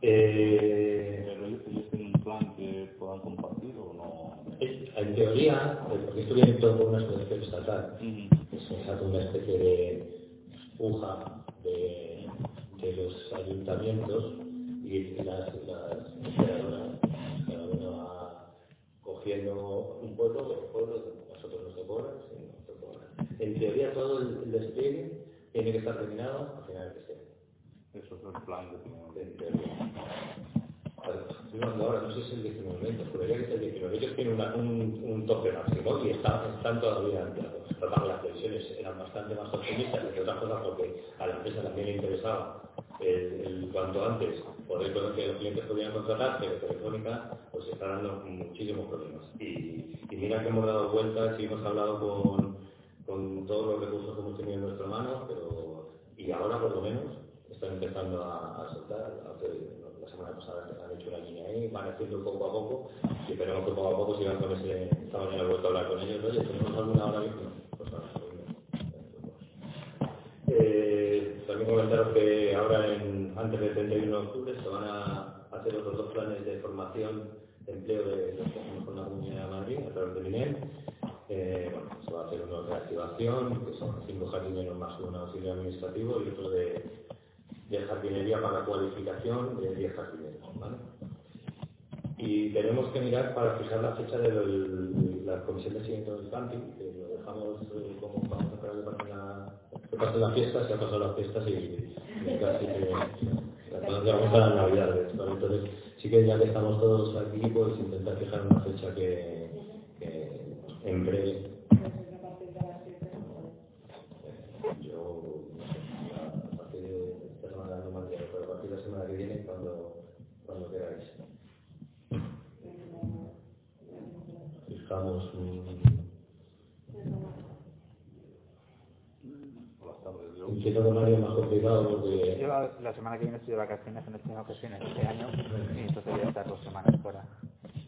Eh, ¿Ellos tienen un plan que puedan compartir o no? En teoría, porque esto viene todo por una asociación estatal, se hace una especie de puja de, de los ayuntamientos y las, las cada uno va cogiendo un pueblo, dos pueblos, nosotros no se cobran, En teoría todo el, despliegue tiene que estar terminado a final de este eso es el plan que tenemos. Estoy hablando ahora, no sé si es el 19, pero ya que es el 19. Ellos tienen una, un, un tope máximo y están, están todavía las previsiones eran bastante más optimistas, entre otras cosas porque a la empresa también le interesaba el, cuanto antes poder que los clientes podían contratar, pero Telefónica pues está dando muchísimos problemas. Y, mira que hemos dado vueltas y hemos hablado con con todos los recursos que hemos tenido en nuestra mano, pero y ahora por lo menos están empezando a, soltar, la semana pasada han hecho una línea ahí, van haciendo poco a poco, y esperemos que poco a poco sigan con ese, esta mañana he vuelto a hablar con ellos, oye, tenemos alguna hora mismo, pues ahora, eh, también comentaros que ahora, antes del 31 de octubre, se van a hacer otros dos planes de formación de empleo de los que con la Comunidad de Madrid a través del INEM. Eh, bueno, se va a hacer uno de reactivación, que son cinco jardineros más un auxilio administrativo y otro de, de jardinería para cualificación de 10 jardineros. ¿vale? Y tenemos que mirar para fijar la fecha de la comisión de seguimiento del camping, que lo dejamos eh, como vamos a esperar que pasen, la, que pasen las fiestas, se han pasado las fiestas y, casi que vamos a las navidades. ¿vale? Entonces, sí que ya que estamos todos aquí, pues intentar fijar una fecha que, que en breve yo a partir de esta semana no me acuerdo, pero a partir de la semana que viene cuando, cuando queráis. Fijamos un... Que Mario es más complicado porque... Yo la, la semana que viene estoy de vacaciones en este ocasiones este año y entonces voy a estar dos semanas fuera.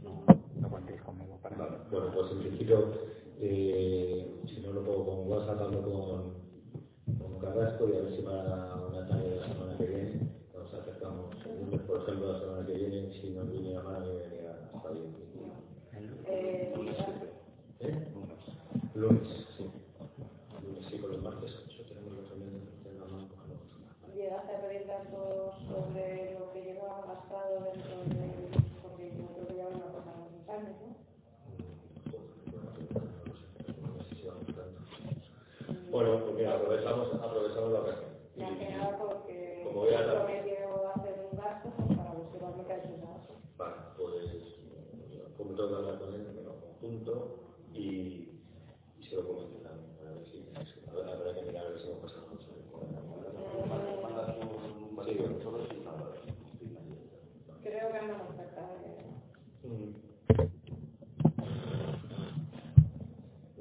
No, no contéis conmigo para Vale, bueno, pues en principio, eh, si no lo puedo con WhatsApp, hablo con, con Carrasco y a ver si para una tarde de la semana que viene nos acercamos. El lunes, por ejemplo, la semana que viene, si no viene la mano, me venía hasta ahí. Eh, ¿Eh? Lunes, sí. Lunes, sí, con los martes. Eso tenemos los reuniones de la mano. llegaste a pedir datos sobre lo que llevaba gastado dentro de... porque yo creo que ya van a pasar unos años, ¿no? Bueno, pues mira, aprovechamos, aprovechamos la ocasión. Porque Como voy a hacer un gasto para buscar lo que ha hecho. Vale, pues como tengo que hablar con él, me lo conjunto y, y se lo comento también. A ver si a ver, habrá que mirar a ver si hemos pasado. Creo que cerca de... Mm.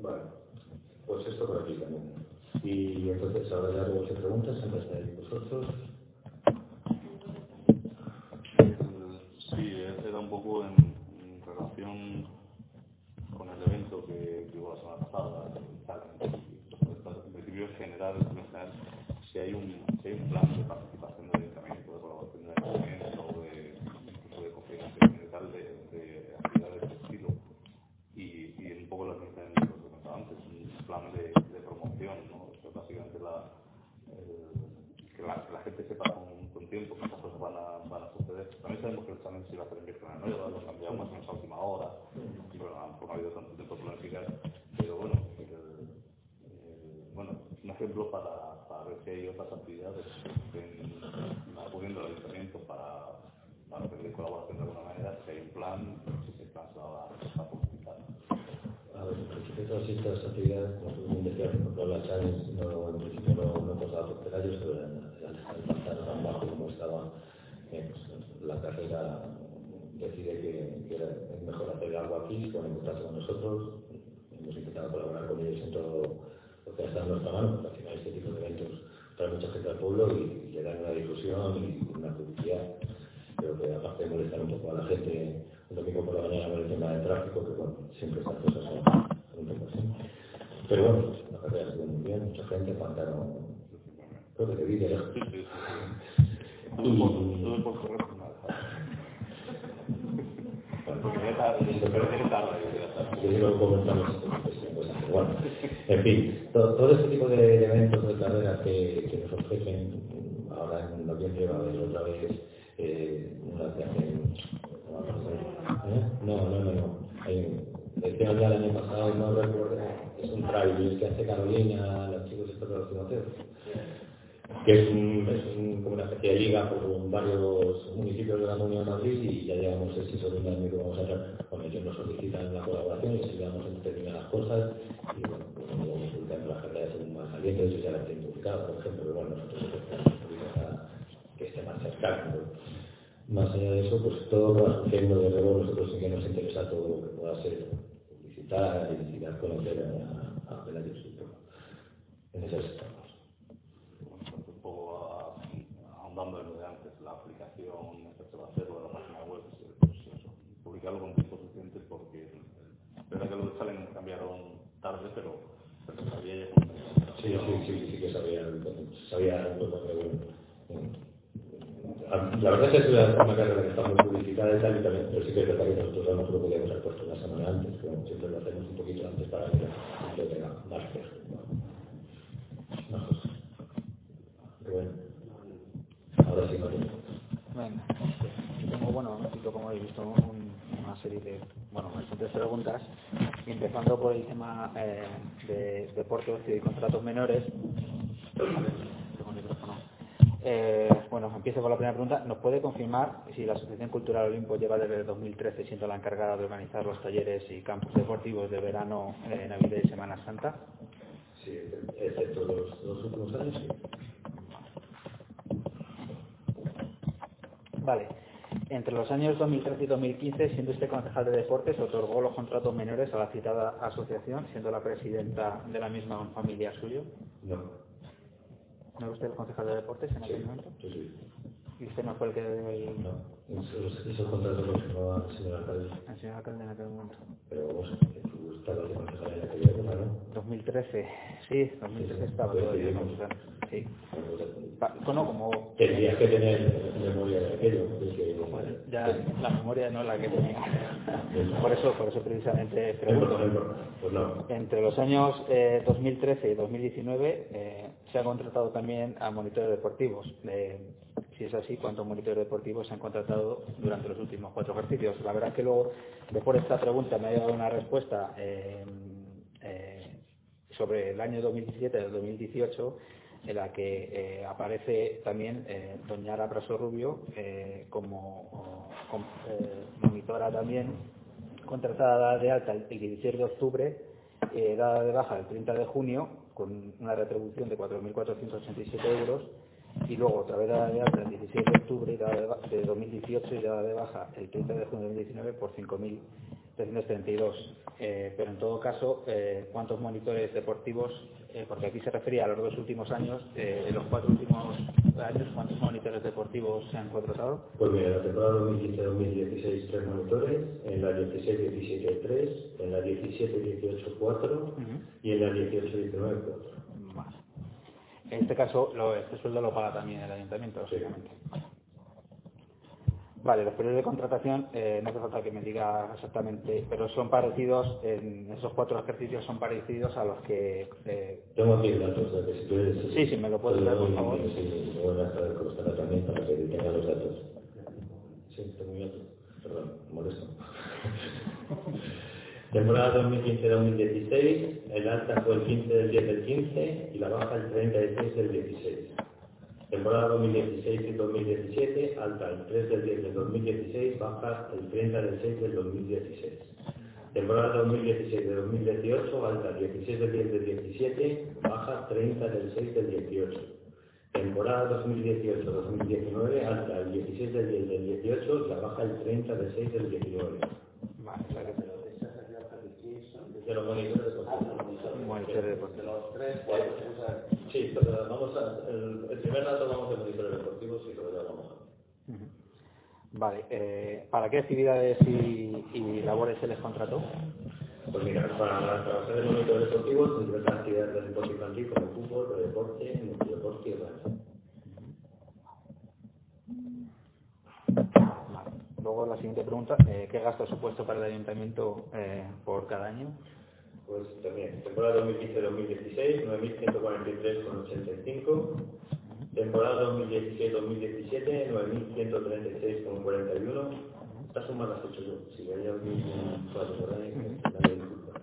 Vale, pues esto por aquí también. Entonces ahora ya luego se preguntas, siempre estáis vosotros. Sí, era un poco en, en relación con el evento que, que hubo la semana pasada, tal, en principio general, en general, si hay un, si hay un plan de participación del ayuntamiento, de colaboración del ayuntamiento, o de, incluso de cofinanciación y tal, de, de actividades de este estilo, y, y un poco las menciones que os comentaba antes, un plan de, de promoción, ¿no? Eso es básicamente la, el- que la, que la gente sepa con, con tiempo que estas cosas van a, van a suceder. También sabemos que el examen se iba a hacer en Virgen Nueva, lo cambiamos más o menos a última hora, y bueno, a lo mejor no ha habido tanto tiempo para planificar, pero bueno, el- el- bueno, un ejemplo para, para ver si hay otras actividades que estén acudiendo al ayuntamiento para, para pedir colaboración de alguna manera, si hay un plan, si ese plan se va a, se va a publicar. A ver, en principio todas estas actividades, como tú bien decías, por ejemplo, la challenge, no, en principio no, no costaba por penarios, pero eran al pasar tan bajo como estaba eh, pues, la carrera decide que, que era, es mejor hacer algo aquí, con en contacto con nosotros, hemos intentado colaborar con ellos en todo lo que está en nuestra mano, porque al final este tipo de eventos trae mucha gente al pueblo y, y le dan una difusión y una publicidad. Creo que aparte de molestar un poco a la gente un domingo por la mañana con el tema del tráfico, que bueno, siempre estas cosas son, son un poco así. Pero bueno, la carrera estuvo muy bien, mucha gente, faltaron, creo que te vi de lejos. Sí, sí, sí. sí. Estuve por, estuve por correr por una Porque ya está, ya tarde, ya tarde. que luego comentamos pues, cosas, pero bueno, en fin, todo, todo este tipo de, de eventos de carreras que, que nos ofrecen, ahora en noviembre va a haber otra vez eh, una que hacen, no, me acuerdo, ¿eh? no, no, no, no, hay un- decían ya el año pasado, no recuerdo, es un trail que hace Carolina, los que es, un, como una especie de liga por varios municipios de la Comunidad de Madrid y ya llevamos el sexto de un año que vamos a hacer. Bueno, ellos nos solicitan la colaboración y ayudamos en determinadas cosas y bueno, pues luego publicando las carreras según más saliente, eso ya las tienen por ejemplo, pero bueno, nosotros que esté más cercano. ¿no? Más allá de eso, pues todo lo que va surgiendo, desde luego, nosotros sí que nos interesa todo lo que pueda ser publicitar y dar conocer a, a Pelayo en esas estamos. un poco ahondando en lo de antes, la aplicación que se va a hacer o la página web, pues eso, con tiempo suficiente porque es verdad que los de Challenge cambiaron tarde, pero, pero sabía ya Sí, sí, sí, sí que sabía, sabía pero. La verdad es que es una, carrera que está muy publicitada y tal, y también, pero sí que es verdad que nosotros a lo mejor lo podíamos haber puesto una semana antes, como siempre lo hacemos un poquito antes para que lo tenga más fresco. No, pero bueno, ahora sí, María. Bueno, tengo, bueno, como habéis visto, serie de, bueno, bastantes preguntas, empezando por el tema eh, de deportes y contratos menores. Eh, bueno, empiezo con la primera pregunta. ¿Nos puede confirmar si la Asociación Cultural Olimpo lleva desde el 2013 siendo la encargada de organizar los talleres y campos deportivos de verano, eh, Navidad y Semana Santa? Sí, excepto los dos últimos años, sí. Vale. Entre los años 2013 y 2015, siendo usted concejal de deportes, otorgó los contratos menores a la citada asociación, siendo la presidenta de la misma un familiar suyo. No. ¿No era usted el concejal de deportes en aquel momento? Sí, sí. ¿Y usted no fue el que el... No, esos, esos contratos los firmaba el señor alcalde. El señor alcalde en aquel momento. Pero tú estabas de concejal en aquella época, ¿no? 2013, sí, 2013 estaba todavía. Sí. Bueno, como... Tendrías que tener memoria de aquello. Ya la memoria no es la que tenía. por eso, por eso precisamente pregunto. Pues no. Entre los años eh, 2013 y 2019 eh, se ha contratado también a monitores deportivos. Eh, si es así, ¿cuántos monitores deportivos se han contratado durante los últimos cuatro ejercicios? La verdad es que luego, después de esta pregunta, me ha llegado una respuesta eh, eh, sobre el año 2017 y 2018 en la que eh, aparece también doña Ara Rubio como, como monitora también contratada de alta el 16 de octubre, dada de baja el 30 de junio con una retribución de 4.487 euros y luego otra vez dada de alta el 16 de octubre de, de 2018 y dada de baja el 30 de junio de 2019 por 5.332. Eh, pero en todo caso, eh, ¿cuántos monitores deportivos eh, porque aquí se refería a los dos últimos años, eh, en los cuatro últimos años, ¿cuántos monitores deportivos se han contratado? Pues mira, en la temporada 2015-2016 tres monitores, en la 16-17 tres, en la 17-18 cuatro y en la 18-19 cuatro. En este caso, lo, este sueldo lo paga también el ayuntamiento, lógicamente. Vale, los periodos de contratación, eh, no hace falta que me diga exactamente, pero son parecidos, en esos cuatro ejercicios son parecidos a los que... Eh... Tengo aquí datos, de que si quieres... Sí, sí, me lo puedes dar, por favor. Sí, me voy a estar con también para que tenga los datos. Sí, tengo muy alto. Perdón, molesto. Temporada 2015-2016, el alta fue el 15 del 10 del 15 y la baja el 36 del 16. Temporada 2016 y 2017, alta el 3 del 10 del 2016, baja el 30 del 6 del 2016. Temporada 2016 de 2018, alta el 16 del 10 del 17, baja 30 del 6 del 18. Temporada 2018-2019, alta el 16 del 10 del 18 y la baja el 30 del 6 del 19. Vale, de los monitores de De los tres, cuatro, Sí, pero vamos a, el, el, primer dato vamos de monitores deportivos y luego ya vamos a... Vale, eh, ¿para qué actividades y, y, labores se les contrató? Pues mira, para trabajar en monitores deportivos, diversas actividades de deporte infantil como fútbol, deporte, multideporte y radio. Vale. Luego la siguiente pregunta, eh, ¿qué gasto supuesto para el ayuntamiento eh, por cada año? Pues también, temporada 2015-2016, 9.143,85. Temporada 2016-2017, 9.136,41. Estas sumas las he hecho yo. Si hay alguien cuatro por ahí, me disculpa.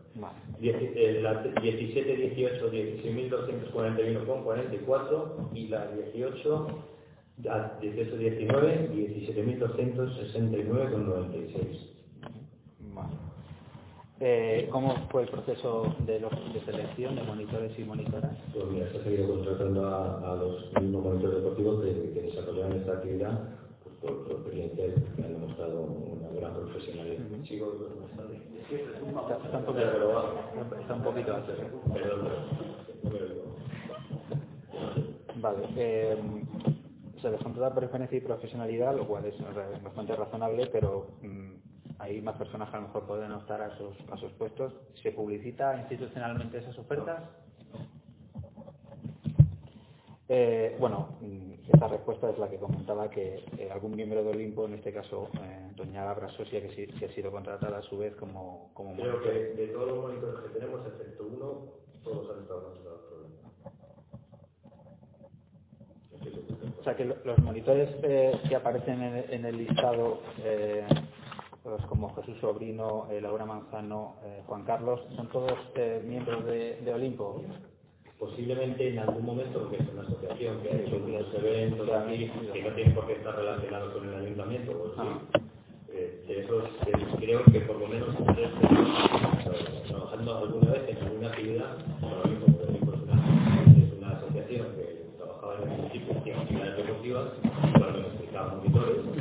17-18, 16.241,44 y la 18, 18-19, 17.269,96. Eh, ¿Cómo fue el proceso de, los, de selección de monitores y monitoras? Pues mira, se ha seguido contratando a, a los mismos monitores deportivos que, que desarrollaron esta actividad pues, por su experiencia que han demostrado una gran profesionalidad. Uh -huh. Sigo está, está, un poquito, está un poquito. Perdón, lo digo. Vale. Eh, se descontrola preferencia y profesionalidad, lo cual es eh, bastante razonable, pero mm, hay más personas que a lo mejor pueden optar a esos, a esos puestos. ¿Se publicita institucionalmente esas ofertas? Eh, bueno, mm, esta respuesta es la que comentaba que eh, algún miembro del Olimpo, en este caso eh, doña Abra Sosia, que sí, que ha sido contratada a su vez como, como Creo monitor. que de todos los monitores que tenemos, excepto uno, todos han estado contratados por. O sea que lo- los monitores eh, que aparecen en, el- en el listado, como Jesús Sobrino, eh, Laura Manzano, eh, Juan Carlos, son todos eh, miembros de, de Olimpo. Posiblemente en algún momento, porque es una asociación que ha hecho unos eventos aquí, que no tienen por qué estar relacionados con el ayuntamiento, sí. Ah. De esos creo que por lo menos tres eh, trabajando alguna vez en alguna actividad, lo mismo, es una, es una asociación que trabajaba en el municipio, hacía actividades deportivas, cuando nos explicaba monitores,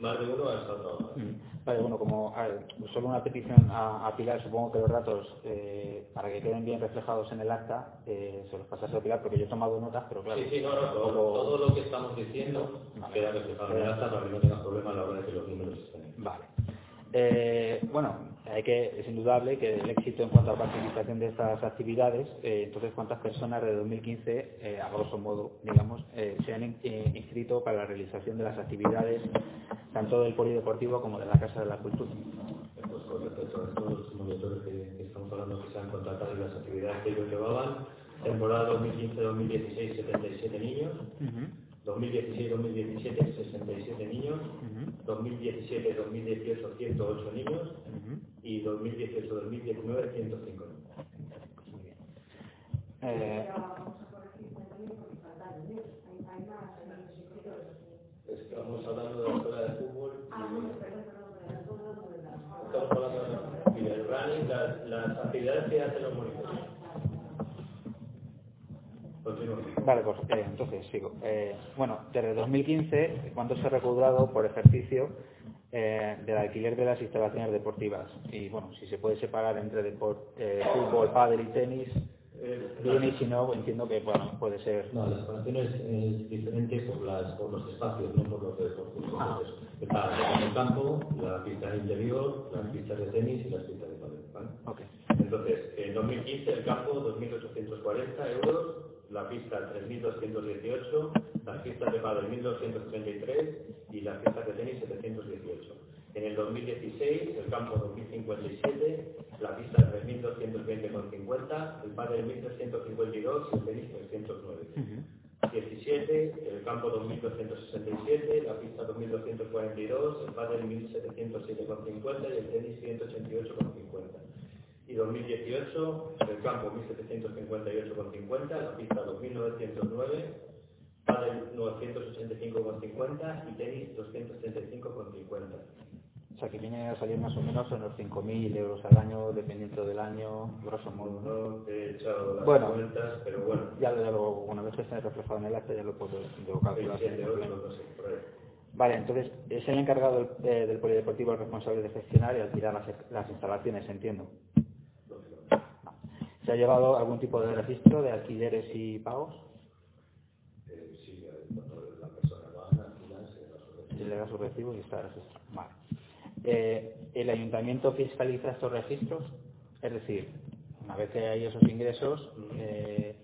más de uno ha estado trabajando. Mm. Vale, bueno, como a ver, solo una petición a, a Pilar, supongo que los datos, eh, para que queden bien reflejados en el acta, eh, se los pasas a Pilar, porque yo he tomado notas, pero claro. Sí, sí, no, no, todo, tampoco- todo lo que estamos diciendo Vale. queda reflejado en el acta para que no tengas problemas a la hora de que los números estén. Vale. Eh, bueno, hay que, es indudable que el éxito en cuanto a participación de estas actividades, eh, entonces cuántas personas de 2015, eh, a grosso modo, digamos, se han in- inscrito para la realización de las actividades tanto del polideportivo como de la Casa de la Cultura. Pues con respecto a estos los monitores que, que estamos hablando que se han contratado y las actividades que ellos llevaban, temporada 2015-2016, 77 niños, 2016-2017, 67 niños, 2017-2018, 108 niños y 2018-2019, 105 niños. Muy bien. Eh. Estamos hablando de la escuela de fútbol Ah, Estamos hablando de y del running, las, las actividades que hacen los monitores. Vale, pues eh, entonces sigo. Eh, bueno, desde 2015, ¿cuánto se ha recaudado por ejercicio eh, del alquiler de las instalaciones deportivas? Y bueno, si se puede separar entre depor- eh, fútbol, pádel y tenis, y si no, entiendo que bueno, puede ser. No, la separación es, diferente por, las, por los espacios, no por los deportes. Ah. Entonces, está el campo, la pista interior, las pistas de tenis y las pistas de pádel. Entonces, en 2015 el campo 2.840 euros, la pista 3.218, las pistas de pádel 1.233 y las pistas de tenis 718. En el 2016 el campo 2.057, la pista 3.220,50, el pádel 1.352 y el tenis 309. 17, el campo 2267, la pista 2242, el pádel 1707,50 y el tenis 188,50. Y 2018, el campo 1758,50, la pista 2909, pádel 985,50 y tenis 235,50. O sea, que viene a salir más o menos en los 5.000 euros al año, dependiendo del año, grosso modo. ¿no? No te he echado las Bueno. cuentas, pero bueno, Ya lo, una vez que esté reflejado en el acta, ya lo puedo yo calcular. sin 27 problema. euros, no sé, por ahí. Vale, entonces es el encargado del, eh, del polideportivo el responsable de gestionar y alquilar las, las instalaciones, entiendo. Lógicamente. ¿Se ha llevado algún tipo de registro de alquileres y pagos? Eh, sí, cuando la persona va a alquilar, se da su Se le da su recibo y está registrado. Vale. Eh, ¿El ayuntamiento fiscaliza estos registros? Es decir, una vez que hay esos ingresos, eh,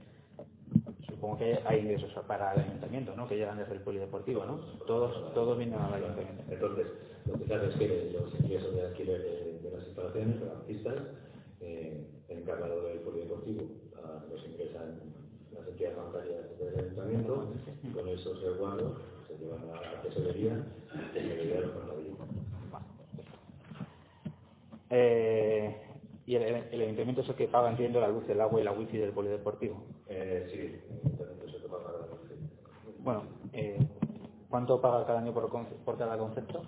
supongo que hay ingresos para el ayuntamiento, ¿no? Que llegan desde el polideportivo, ¿no? Todos, todos vienen al ayuntamiento. Entonces, lo que se hace es que los ingresos de alquiler de, de las instalaciones, de las pistas, eh, el encargado del polideportivo ah, los ingresan las entidades bancarias del ayuntamiento y con esos resguardos se llevan a la tesorería y la tesorería los manda allí. Eh, y el, el ayuntamiento es el que paga, entiendo, la luz, el agua y la wifi del polideportivo. Eh, sí, el ayuntamiento se toca para la Bueno, eh, ¿cuánto paga cada año por, por cada concepto?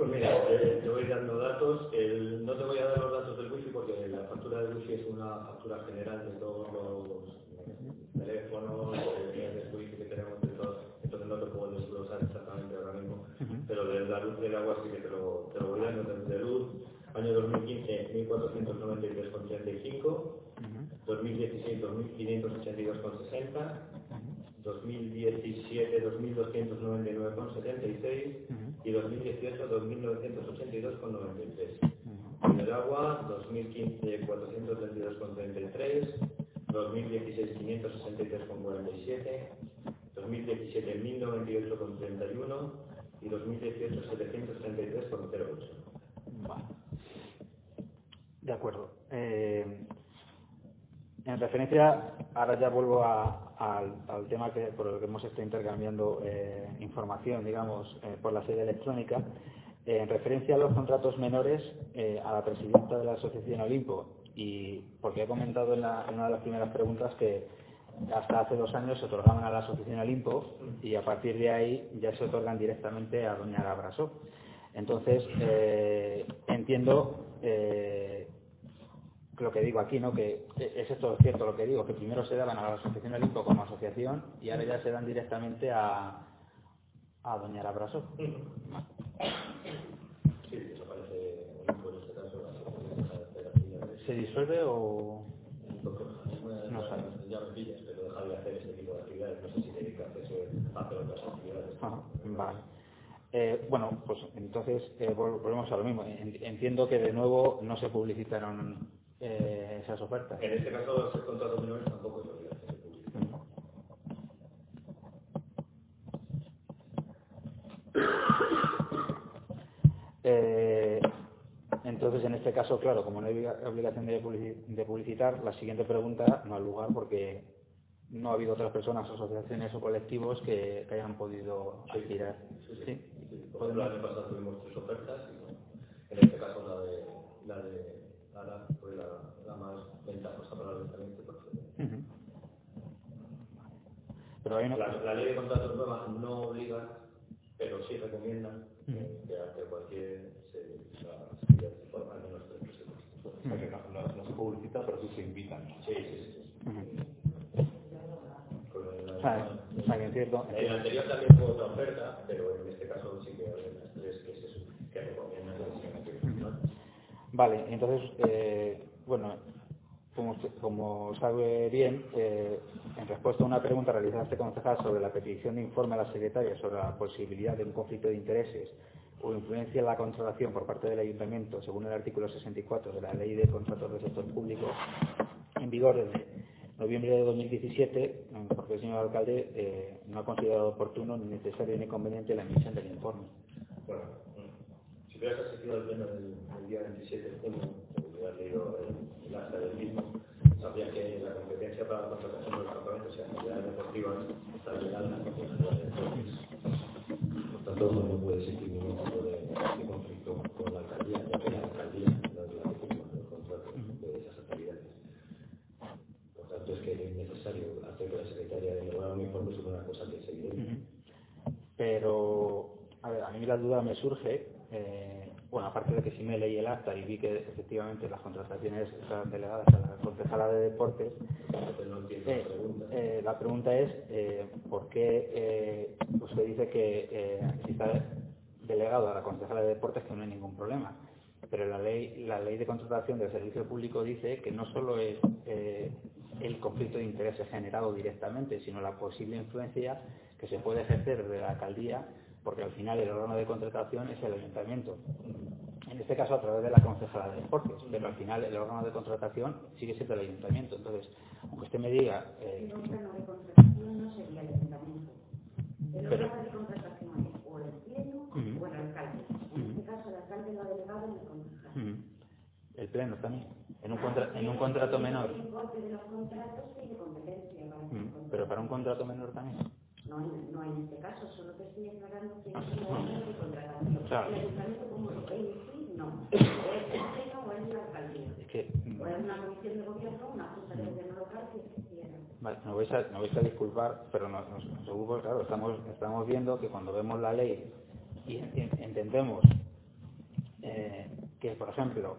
Pues mira, eh, te voy dando datos. El- no te voy a dar los datos del wifi porque la factura del wifi es una factura general de todos los teléfonos, de wifi que tenemos de todos. Entonces no te puedo desglosar exactamente ahora mismo. Pero de la luz del agua sí que te lo, te lo voy dando. De luz Año 2015, 1.493,35. 2016, 2.582,60. 2017, 2.299,76. Y 2018, 2.982,93. En el agua, 2015, 432,33. 2016, 563,47. 2017, 1098,31 y 2018, 733,08. Vale. De acuerdo. Eh, en referencia, ahora ya vuelvo a- al, tema que, por el que hemos estado intercambiando eh, información, digamos, eh, por la sede electrónica. En referencia a los contratos menores, eh, a la presidenta de la Asociación Olimpo, y porque he comentado en, una de las primeras preguntas que hasta hace dos años se otorgaban a la Asociación Olimpo y a partir de ahí ya se otorgan directamente a Doña Labrasó. Entonces, entiendo lo que digo aquí, ¿no? Que es esto cierto lo que digo, que primero se daban a la Asociación Olimpo como asociación y ahora ya se dan directamente a, a Doña Labrasó. Sí, desaparece Olimpo en este caso. ¿Se disuelve o...? No sabe. Ya me pillas, pero deja de hacer este tipo de actividades. No sé si dedica a hacer a hacer otras actividades. Ajá, vale. Eh, bueno, pues entonces eh, vol- volvemos a lo mismo. En- Entiendo que de nuevo no se publicitaron eh, esas ofertas. En este caso, hacer contratos menores tampoco es obligación de publicidad. Eh, entonces, en este caso, claro, como no hay obliga- obligación de publici- de publicitar, la siguiente pregunta no ha lugar porque no ha habido otras personas, asociaciones o colectivos que, que hayan podido aspirar. Sí, sí. ¿Sí? Por ejemplo, el año pasado tuvimos tres ofertas y bueno, en este caso la de, la de la más ventajosa para el ayuntamiento. por ejemplo. Ujú. Pero hay una... La, la ley de contratos nueva no obliga, pero sí recomienda que, que cualquier se, la se forma tres sea, que no, se publicita, pero sí se invitan. Sí, sí, sí. sea, que en cierto... En el anterior también fue otra oferta, pero en este caso sí que hay unas tres que, eso, que recomiendan la. Vale, entonces, eh, bueno, como, sabe bien, eh, en respuesta a una pregunta realizada este concejal sobre la petición de informe a la secretaria sobre la posibilidad de un conflicto de intereses o influencia en la contratación por parte del ayuntamiento, según el artículo 64 de la Ley de Contratos del Sector Público, en vigor desde noviembre de 2017, porque el señor alcalde eh, no ha considerado oportuno ni necesario ni conveniente la emisión del informe. Bueno, si hubieras asistido al pleno del día 27 de junio, hubieras leído el, el del mismo, sabrías que la competencia para la contratación de los campamentos y actividades deportivas está ligada a la. Por tanto, no puede existir ningún tipo de, de conflicto con la alcaldía, ya que la alcaldía es la que firma el contrato de esas actividades. Por tanto, es que es necesario hacer que la secretaria de elaborar un informe sobre una cosa que es evidente. Pero, a ver, a mí la duda me surge, eh, bueno, aparte de que sí me leí el acta y vi que efectivamente las contrataciones están delegadas a la concejala de deportes, entiendo eh, la pregunta. eh, la pregunta es, eh, ¿por qué usted dice que si está delegado a la concejala de deportes que no hay ningún problema? Pero la ley, la ley de contratación del servicio público dice que no solo es el conflicto de intereses generado directamente, sino la posible influencia que se puede ejercer desde la alcaldía, porque al final el órgano de contratación es el ayuntamiento. En este caso a través de la concejala de deportes, pero al final el órgano de contratación sigue siendo el ayuntamiento. Entonces, aunque usted me diga eh, El órgano de contratación no sería el ayuntamiento. El Pero- órgano de contratación es o el pleno Ujú. o el alcalde. En este caso, el alcalde lo ha delegado en el concejal. Ujú. El pleno también. En un, contra- en un contrato menor. El corte de los contratos tiene competencia para hacer Ujú. contratos. Pero para un contrato menor también. No, en- no en este caso, solo te estoy aclarando que es el órgano de contratación. Claro. El ayuntamiento como lo en sí, no. O es el pleno o es la alcaldía. Es que mm, O es una comisión de gobierno, una junta de gobierno local que se vale, me, vais a, me vais a disculpar, pero nos, nos, nos ocupa, claro, estamos, estamos viendo que cuando vemos la ley y en- entendemos eh, que, por ejemplo,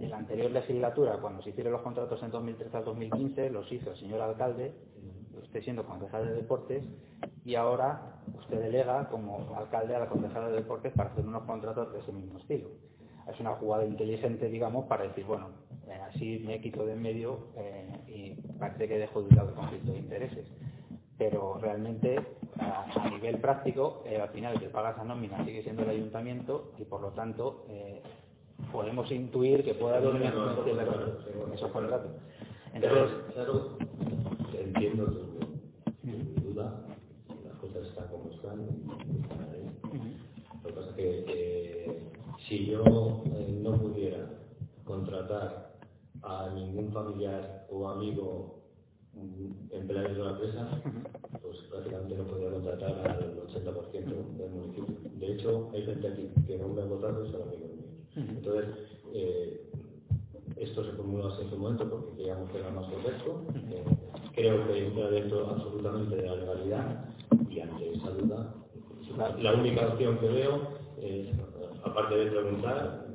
en la anterior legislatura, cuando se hicieron los contratos en 2013 al 2015, los hizo el señor alcalde, usted siendo concejal de deportes, y ahora usted delega como alcalde a la concejala de deportes para hacer unos contratos de ese mismo estilo. es una jugada inteligente, digamos, para decir, bueno, eh, así me quito de en medio eh, y parece que dejo de el conflicto de intereses. Pero realmente, a, nivel práctico, eh, al final el que paga esa nómina sigue siendo el ayuntamiento y por lo tanto podemos intuir que puede haber una influencia de esos contratos. Entonces, claro, entiendo tu, duda, las cosas están como están, Lo que pasa es que si yo no pudiera contratar a ningún familiar o amigo empleado de la empresa, pues prácticamente no podría contratar al 80% del municipio. De hecho, hay gente aquí que no me ha votado y son Entonces, eh, esto se formuló así en su momento porque queríamos que era más correcto. Eh, creo que entra dentro absolutamente de la legalidad y ante esa duda, la única opción que veo es, aparte de preguntar,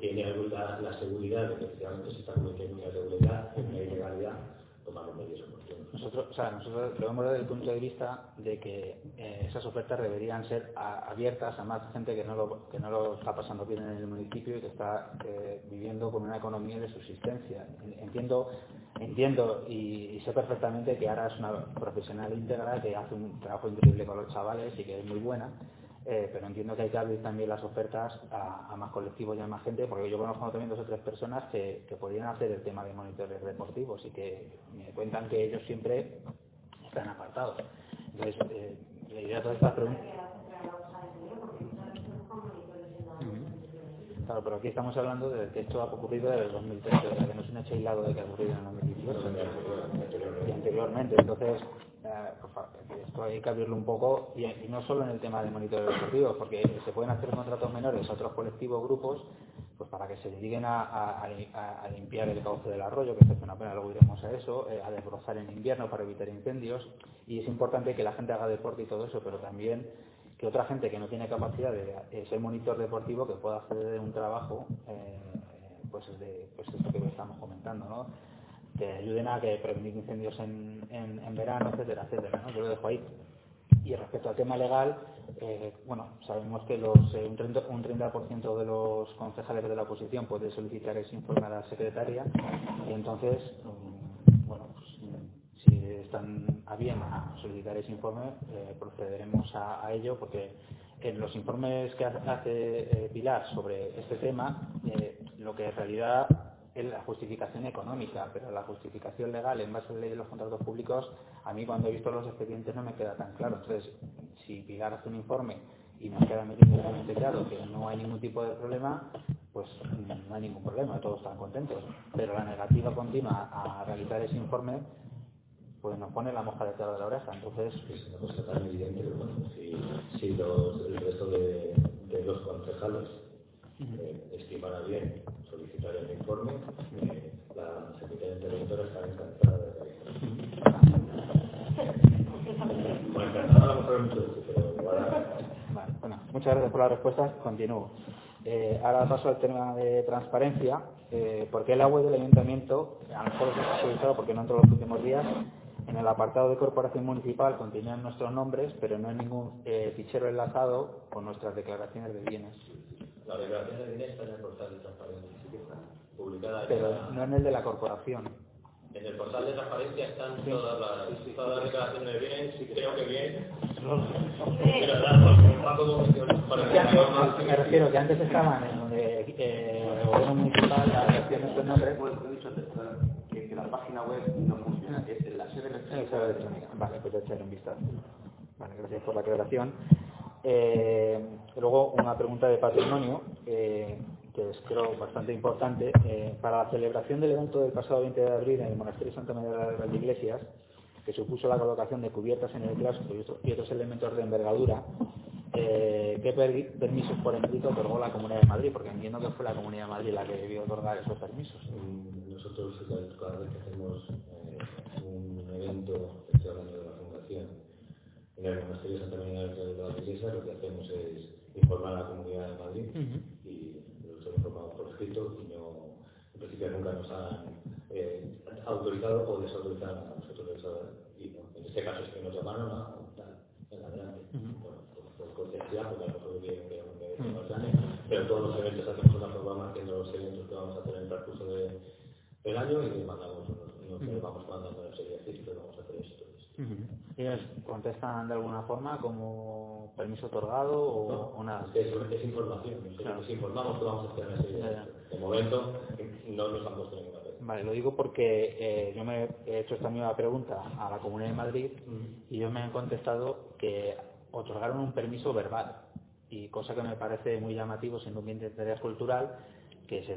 tiene la, la seguridad de que efectivamente se está cometiendo una irregularidad, una ilegalidad, tomar medidas. Nosotros, o sea, nosotros lo vemos desde el punto de vista de que eh, esas ofertas deberían ser abiertas a más gente que no, lo, que no lo está pasando bien en el municipio y que está eh, viviendo con una economía de subsistencia. Entiendo, entiendo y, sé perfectamente que ahora es una profesional íntegra que hace un trabajo increíble con los chavales y que es muy buena eh, pero entiendo que hay que abrir también las ofertas a, más colectivos y a más gente, porque yo conozco también dos o tres personas que, que podrían hacer el tema de monitores deportivos y que me cuentan que ellos siempre están apartados. Entonces, eh, la idea de todas estas preguntas... Claro, pero aquí estamos hablando de que esto ha ocurrido desde el 2013, o sea que no es un hecho aislado de que ha ocurrido en el 2018 y anteriormente. Entonces, esto hay que abrirlo un poco y, no solo en el tema de monitores deportivos, porque se pueden hacer contratos menores a otros colectivos, grupos, pues para que se dediquen a, limpiar el cauce del arroyo, que es una pena, luego iremos a eso, eh, a desbrozar en invierno para evitar incendios y es importante que la gente haga deporte y todo eso, pero también que otra gente que no tiene capacidad de, ser monitor deportivo que pueda hacer de un trabajo eh, pues de pues esto que estamos comentando, ¿no? Que ayuden a que prevenir incendios en, en, verano, etcétera, etcétera. ¿no? Yo lo dejo ahí. Y respecto al tema legal, eh, bueno, sabemos que los, eh, un 30%, un 30 de los concejales de la oposición puede solicitar ese informe a la secretaria y entonces, mm, bueno, pues, si están a bien a solicitar ese informe, eh, procederemos a, a, ello porque en los informes que hace Pilar sobre este tema, lo que en realidad es la justificación económica, pero la justificación legal en base a la ley de los contratos públicos, a mí cuando he visto los expedientes no me queda tan claro. Entonces, si Pilar hace un informe y nos queda metiendo claro que no hay ningún tipo de problema, pues no hay ningún problema, todos están contentos. Pero la negativa continua a realizar ese informe, pues nos pone la mosca detrás de la oreja. Entonces, es una cosa tan evidente, si, los, el resto de los concejales eh, estimara bien solicitar el informe, eh, la Secretaría Interventora está encantada de Bueno, encantada a lo mejor mucho, pero bueno, muchas gracias por la respuesta. Continúo. Eh, ahora paso al tema de transparencia. Eh, ¿Por qué la web del ayuntamiento, a lo mejor se ha actualizado porque no entró los últimos días, en el apartado de corporación municipal continúan nuestros nombres, pero no hay ningún eh, fichero enlazado con nuestras declaraciones de bienes? La declaración de bienes está en el portal de transparencia, publicada. Pero no en el de la corporación. En el portal de transparencia están todas, las, todas las declaraciones de bienes, y creo que bien. Me refiero que antes estaban en donde eh, el gobierno municipal, la gestión de estos nombres. Pues he dicho que, que la página web no funciona, es en la sede electrónica. Vale, pues echar un vistazo. Vale, gracias por la aclaración. Eh, luego una pregunta de patrimonio, eh, que es creo bastante importante. Eh, para la celebración del evento del pasado 20 de abril en el Monasterio Santa María de las Iglesias, que supuso la colocación de cubiertas en el clásico y, otros elementos de envergadura, ¿qué permisos por escrito otorgó la Comunidad de Madrid? Porque entiendo que fue la Comunidad de Madrid la que debió otorgar esos permisos. Mm, nosotros cada vez que hacemos un evento, en el monasterio Santa María de lo que hacemos es informar a la comunidad de Madrid y los hemos formado por escrito y no, en principio nunca nos han eh, autorizado o desautorizado a nosotros y no. En este caso es que nos llamaron a juntar en adelante. Bueno, por, por, cortesía, porque a lo mejor pero todos los eventos hacemos una programación de los eventos que vamos a tener en el transcurso del año y mandamos unos, unos uh -huh. vamos ¿Y ellos contestan de alguna forma como permiso otorgado o, o nada? Es, es información, nos informamos que vamos a hacer serie de De momento no nos han puesto ninguna vez. Vale, lo digo porque eh, yo me he hecho esta misma pregunta a la Comunidad de Madrid y ellos me han contestado que otorgaron un permiso verbal y cosa que me parece muy llamativo siendo un bien de interés cultural que se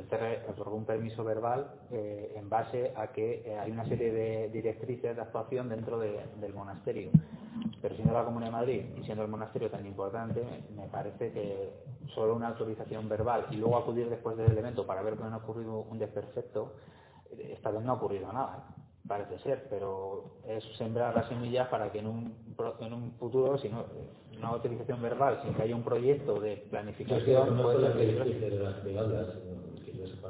otorgó un permiso verbal eh, en base a que eh, hay una serie de directrices de actuación dentro del monasterio. Pero siendo la Comunidad de Madrid y siendo el monasterio tan importante, me parece que solo una autorización verbal y luego acudir después del evento para ver que no ha ocurrido un desperfecto, eh, esta vez no ha ocurrido nada parece ser, pero es sembrar las semillas para que en un, en un futuro, si no, una utilización verbal, sin que haya un proyecto de planificación, no puede ser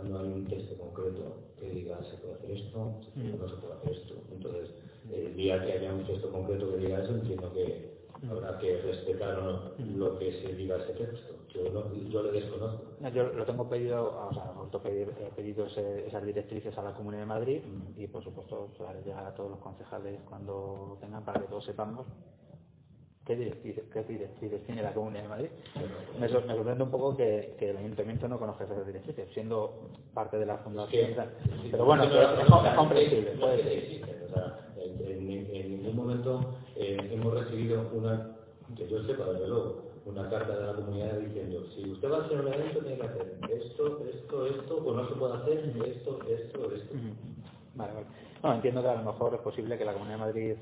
no hay un texto concreto que diga se puede hacer esto, no se puede hacer esto. Entonces, el día que haya un texto concreto que diga eso, entiendo que habrá que respetar o no lo que se diga ese texto. Yo, no, yo lo desconozco. Yo lo tengo pedido, o sea, he pedido esas directrices a la Comunidad de Madrid y por supuesto ya a todos los concejales cuando tengan para que todos sepamos qué directrices, qué tiene la Comunidad de Madrid. Me, sorprende un poco que, el Ayuntamiento no conozca esas directrices, siendo parte de la Fundación. pero bueno, es, comprensible. en, ningún momento eh, hemos recibido una, que yo sepa, desde luego, una carta de la comunidad diciendo, si usted va a hacer un evento, tiene que hacer esto, esto, esto, o no se puede hacer esto, esto, esto. Vale, vale. No, entiendo que a lo mejor es posible que la Comunidad de Madrid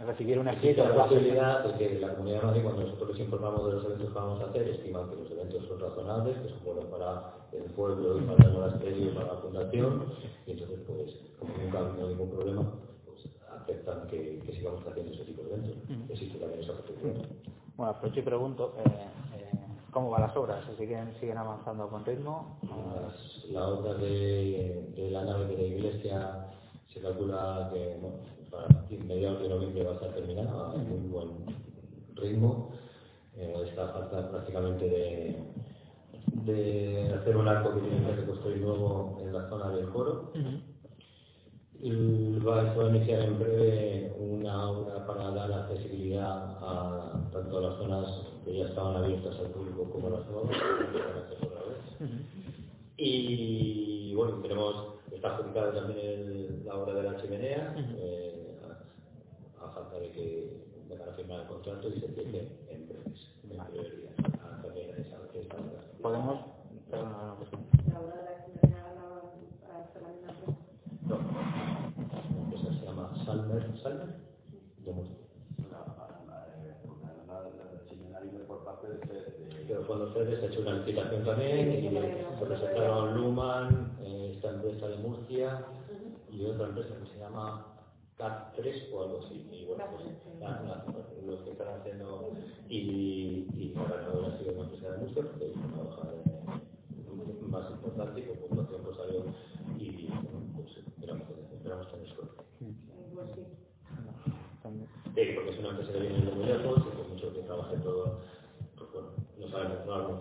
recibiera una la posibilidad de que la Comunidad de Madrid, cuando nosotros les informamos de los eventos que vamos a hacer, estima que los eventos son razonables, que son buenos para el pueblo y para el monasterio y para la fundación, y entonces, pues, como nunca ha habido ningún problema, pues aceptan que, que sigamos haciendo ese tipo de eventos. Existe también esa posibilidad. Bueno, aprovecho y pregunto, eh, eh, ¿cómo van las obras? ¿Siguen, siguen avanzando con ritmo? la obra de, de, la nave de la iglesia se calcula que bueno, para mediados de noviembre va a estar terminada a muy buen ritmo. Eh, está falta prácticamente de, de hacer un arco que tiene que construir nuevo en la zona del coro. Y va, a iniciar en breve una obra para dar accesibilidad a tanto a las zonas que ya estaban abiertas al público como a las nuevas, vez. Y bueno, tenemos, está adjudicada también el, la obra de la chimenea, eh, a, falta de que vengan a firmar el contrato y se empiece en breves, en brevería, a también esa, esta obra. Podemos, perdón, no, pues, la obra de la chimenea la hace la misma no, esa se llama Salmer, Salmer, de Pero cuando ustedes ha hecho una licitación también y se presentaron Luman, eh, esta empresa de Murcia y otra empresa que se llama CAT3 o algo así. Y bueno, pues los que están haciendo y, y ahora no ha sido una empresa de Murcia porque es una baja más importante y con puntuación pues salió y bueno, pues esperamos, esperamos tener suerte. Sí, porque es una empresa que viene de muy lejos y por mucho que trabaje todo, pues bueno, no sabemos, no lo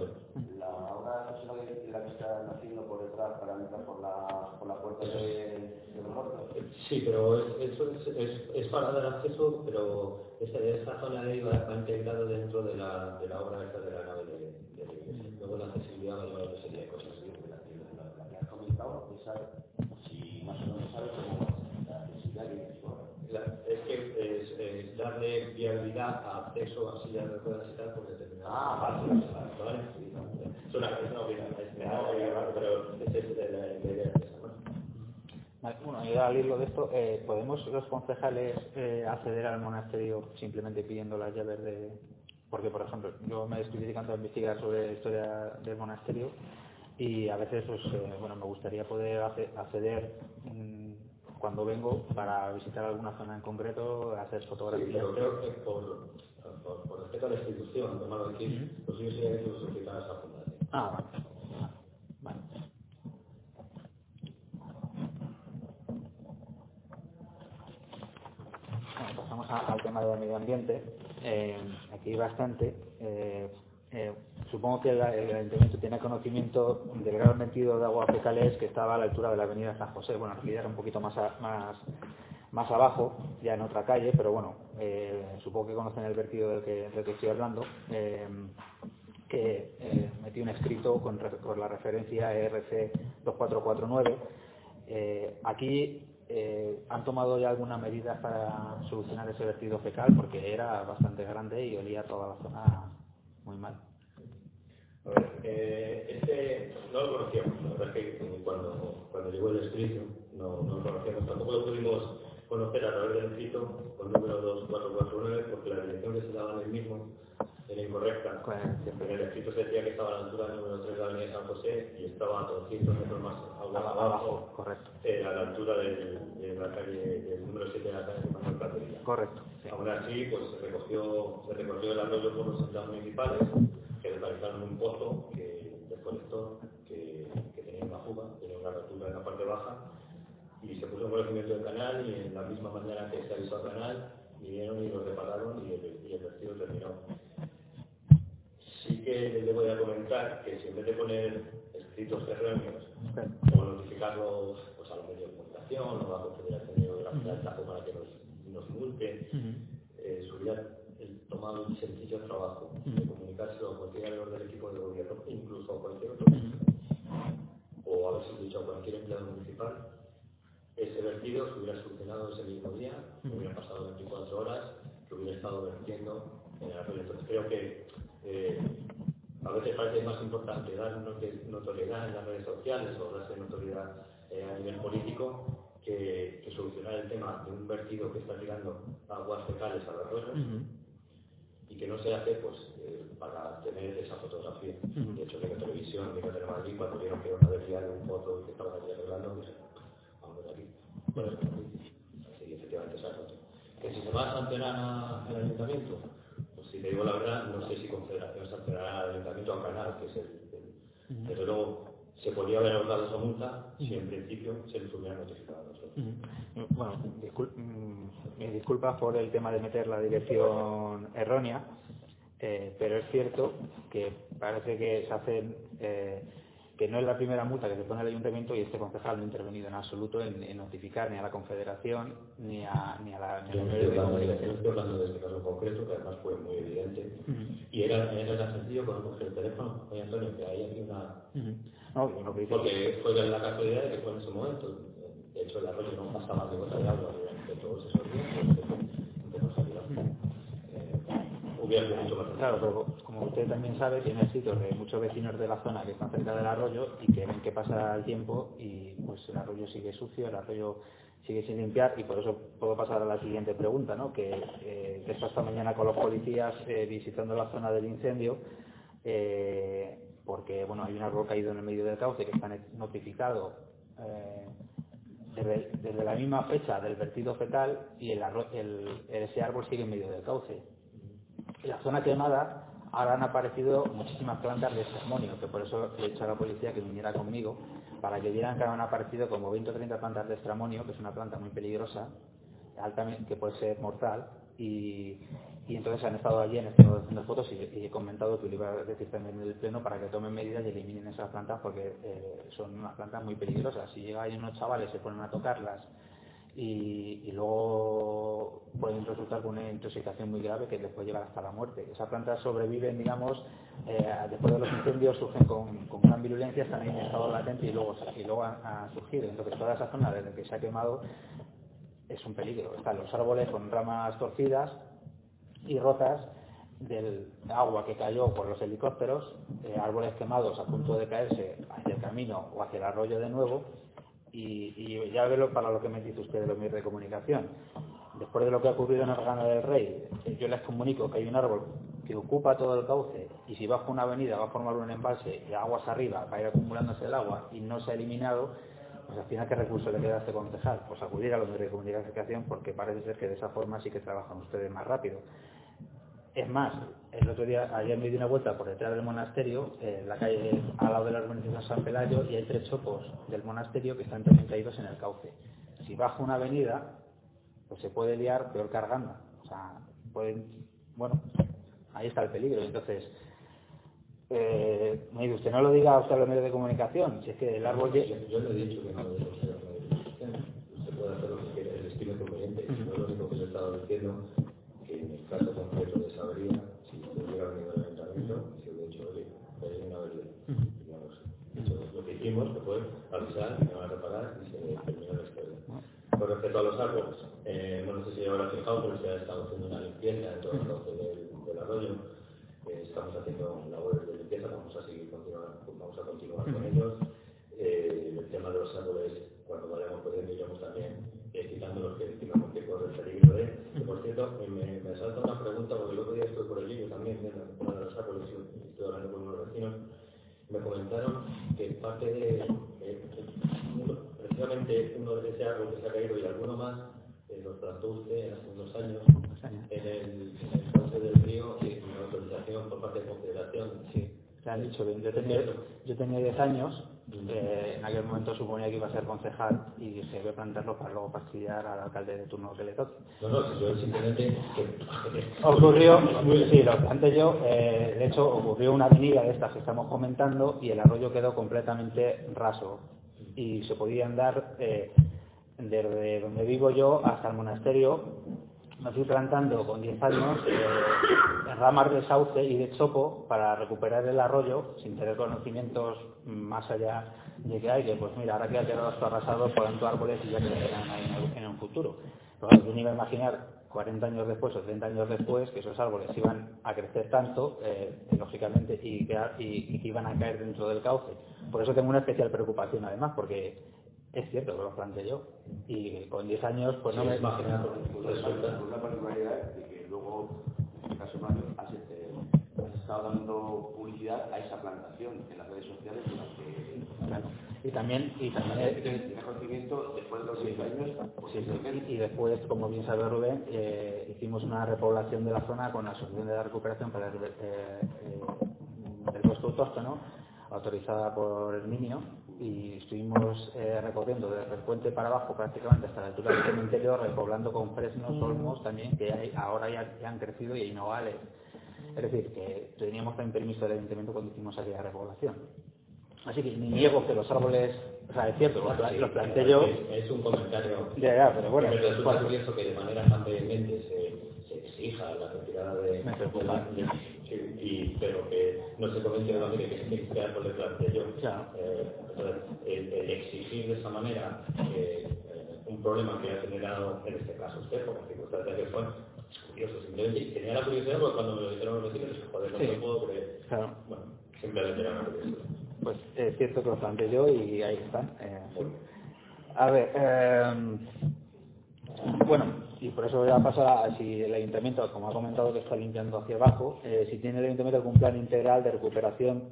La obra es la que, la que están haciendo por detrás para entrar por la, por la puerta de, de los muertos. Sí, pero eso es, es, es, para dar acceso, pero esa, esa zona de ahí va, va integrado dentro de la, de la obra esta de la nave de, de la iglesia. Luego la accesibilidad va a llevar otra serie de cosas. La, la, la que has comentado, esa, si más o menos sabes cómo la accesibilidad la, es que es, es, darle viabilidad a acceso a sillas de ruedas y tal por determinadas ah, vale, vale, sí, es una es una opinión es menor pero es, es la, la idea es esa ¿no? Bueno, y al hilo de esto, eh, ¿podemos los concejales eh, acceder al monasterio simplemente pidiendo las llaves de...? Porque, por ejemplo, yo me estoy dedicando a investigar sobre la historia del monasterio y a veces, pues, eh, bueno, me gustaría poder acceder mmm, cuando vengo para visitar alguna zona en concreto, hacer fotografías. Sí, pero creo que por, por, por respeto a la institución, tomarlo aquí, pues yo sería que esa fundación. Ah, vale. pasamos al tema del medio ambiente. Eh, aquí bastante. Eh, eh, supongo que el, ayuntamiento tiene conocimiento del gran metido de agua fecales que estaba a la altura de la avenida San José. Bueno, aquí era un poquito más, más, más abajo, ya en otra calle, pero bueno, eh, supongo que conocen el vertido del que, del que estoy hablando. Que eh, metí un escrito con, la referencia ERC 2449. Eh, aquí eh, han tomado ya alguna medida para solucionar ese vertido fecal porque era bastante grande y olía toda la zona muy mal. A ver, este no lo conocíamos, la verdad es que cuando, llegó el escrito no, lo conocíamos, tampoco lo pudimos conocer a través del escrito con número 2449 porque la dirección que se daba el mismo era incorrecta. En el escrito se decía que estaba a la altura del número 3 de la avenida San José y estaba a 200 metros más abajo, Abajo, correcto. eh, a la altura del- de la calle, del número 7 de la calle Manuel Platería. Correcto. sí. Aún así, pues se recogió, se recogió el arroyo por los empleados municipales, que localizaron un pozo que desconectó, que, que tenía una fuga, tenía una rotura en la parte baja, y se puso en conocimiento del canal, y en la misma mañana que se avisó al canal, vinieron y lo repararon y el, y el vertido terminó. Sí que les voy a comentar que si en vez de poner escritos erróneos, o notificarlos pues, a los medios de comunicación o a la Confederación Hidrográfica del Tajo para que nos, nos multen, eh, se hubiera eh, tomado el sencillo trabajo de comunicárselo a cualquier miembro del equipo de gobierno, incluso a cualquier otro. O haberse dicho a cualquier empleado municipal, ese vertido se hubiera solucionado ese mismo día, que hubiera pasado 24 horas, que hubiera estado vertiendo en el. Entonces creo que eh, a veces parece más importante dar notoriedad en las redes sociales o darse notoriedad eh, a nivel político que, que solucionar el tema de un vertido que está tirando aguas fecales al arroyo y que no se hace pues eh, para tener esa fotografía. De hecho, que la televisión, que de Madrid, cuando vieron que era una avería de un foto y que estaban allí arreglando, vamos de aquí. Bueno. Así, efectivamente, esa foto. Que si se va a sancionar a- al ayuntamiento, te digo la verdad, no sé si Confederación sancionará al ayuntamiento al canal, que es el... el- Desde luego, se podría haber ahorrado esa multa si en principio se les hubiera notificado a nosotros. Bueno, discul- mm, mis disculpas por el tema de meter la dirección errónea, eh, pero es cierto que parece que se hacen, eh, que no es la primera multa que se pone el ayuntamiento y este concejal no ha intervenido en absoluto en, en notificar ni a la Confederación ni a, ni a la, ni Yo no estoy hablando de, yo estoy hablando de este caso concreto, que además fue muy evidente. Y era, era tan sencillo con coger el teléfono. Oye, Antonio, que hay aquí una... Ujú. No, yo lo que Porque fue la casualidad de que fue en ese momento. De hecho, el arroyo no pasaba de gota de agua durante todos esos días. Claro, pero como usted también sabe, tiene sitios de muchos vecinos de la zona que están cerca del arroyo y que ven que pasa el tiempo y pues el arroyo sigue sucio, el arroyo sigue sin limpiar y por eso puedo pasar a la siguiente pregunta, ¿no? Que, eh, está esta mañana con los policías eh, visitando la zona del incendio eh, porque bueno hay un árbol caído en el medio del cauce que está notificado eh, desde, la misma fecha del vertido fecal y ese árbol sigue en medio del cauce. En la zona quemada ahora han aparecido muchísimas plantas de estramonio, que por eso le he dicho a la policía que viniera conmigo para que vieran que han aparecido como 20 o 30 plantas de estramonio, que es una planta muy peligrosa, altamente, que puede ser mortal, y, y entonces han estado allí, han estado haciendo fotos y, y he comentado que lo iba a decir también en el pleno para que tomen medidas y eliminen esas plantas porque eh, son unas plantas muy peligrosas. Si llegan unos chavales, se ponen a tocarlas y, luego pueden resultar con una intoxicación muy grave que les puede llevar hasta la muerte. Esas plantas sobreviven, digamos, eh, después de los incendios surgen con, con gran virulencia, están en estado latente y luego, y luego han, han surgido. Entonces toda esa zona desde que se ha quemado es un peligro. Están los árboles con ramas torcidas y rotas del agua que cayó por los helicópteros, eh, árboles quemados a punto de caerse hacia el camino o hacia el arroyo de nuevo, y, y ya veo para lo que me dice usted de los medios de comunicación. Después de lo que ha ocurrido en el Gana del Rey, eh, yo les comunico que hay un árbol que ocupa todo el cauce y si bajo una avenida va a formar un embalse y aguas arriba va a ir acumulándose el agua y no se ha eliminado, pues al final, ¿qué recurso le queda a este concejal? Pues acudir a los medios de comunicación porque parece ser que de esa forma sí que trabajan ustedes más rápido. Es más, el otro día, ayer me di una vuelta por detrás del monasterio, en la calle al lado de la urbanización San Pelayo, y hay tres chopos del monasterio que están también caídos en el cauce. Si bajo una avenida, pues se puede liar peor cargando. O sea, pueden, bueno, ahí está el peligro. Entonces, eh, me dice, usted no lo diga a usted a los medios de comunicación, si es que el árbol... Yo, yo le he dicho que no debe ser avería, si usted hubiera venido al ayuntamiento, se hubiera dicho, oye, hay una avería. Y no lo sé. Lo que hicimos fue avisar, me van a reparar y se terminó la historia. Con respecto a los árboles, eh, no sé si habrá fijado, pero se ha estado haciendo una limpieza tenía, yo tenía 10 años, eh, en aquel momento suponía que iba a ser concejal y dije, voy a plantarlo para luego fastidiar al alcalde de turno que le toque. No, no, yo simplemente Ocurrió, sí, lo planteé yo, eh, de hecho ocurrió una avenida de estas que estamos comentando y el arroyo quedó completamente raso y se podía andar eh, desde donde vivo yo hasta el monasterio. Me fui plantando con 10 años eh, en ramas de sauce y de chopo para recuperar el arroyo sin tener conocimientos más allá de que hay, que pues mira, ahora que ha quedado esto arrasado, planto árboles y ya crecerán ahí en un futuro. Pero claro, yo ni a imaginar 40 años después o 30 años después que esos árboles iban a crecer tanto, eh, lógicamente, y- y que iban a caer dentro del cauce. Por eso tengo una especial preocupación además, porque es cierto que lo planteé yo. Y con 10 años, pues no me... imaginar Con resulta. una particularidad de que luego, en este caso has, eh, has estado dando publicidad a esa plantación en las redes sociales durante Claro. Y también, y también el conocimiento después de los 10 años. Sí, sí. Y después, como bien sabe Rubén, eh, hicimos una repoblación de la zona con la Asociación de la Recuperación para el, eh, eh, del Bosque Autóctono, autorizada por el Minio, y estuvimos eh, recorriendo desde el puente para abajo prácticamente hasta la altura del cementerio, repoblando con fresnos, olmos también, que hay- ahora ya, ya han crecido y hay nogales. Es decir, que teníamos también permiso del Ayuntamiento cuando hicimos aquella repoblación. Así que ni niego que los árboles, o sea, es cierto, los, pla- los planté yo, Es, es un comentario. Ya, ya, pero bueno, Me resulta bueno. curioso que de manera tan vehemente se, se exija la retirada de. De- sí, y, pero que no se comente nuevamente que se tiene que por el planteé yo. Claro. Eh, entonces, el, el exigir de esa manera eh, eh, un problema que ha generado, en este caso usted, por la circunstancia que fue, curioso, simplemente tenía la curiosidad porque cuando me lo dijeron los vecinos, joder, no Sí. me puedo creer. Claro. Bueno, simplemente era una curiosidad. Pues es cierto que lo planteé yo y ahí están. eh. A ver, eh, bueno, y por eso voy a pasar a si el ayuntamiento, como ha comentado que está limpiando hacia abajo, eh, si tiene el ayuntamiento algún plan integral de recuperación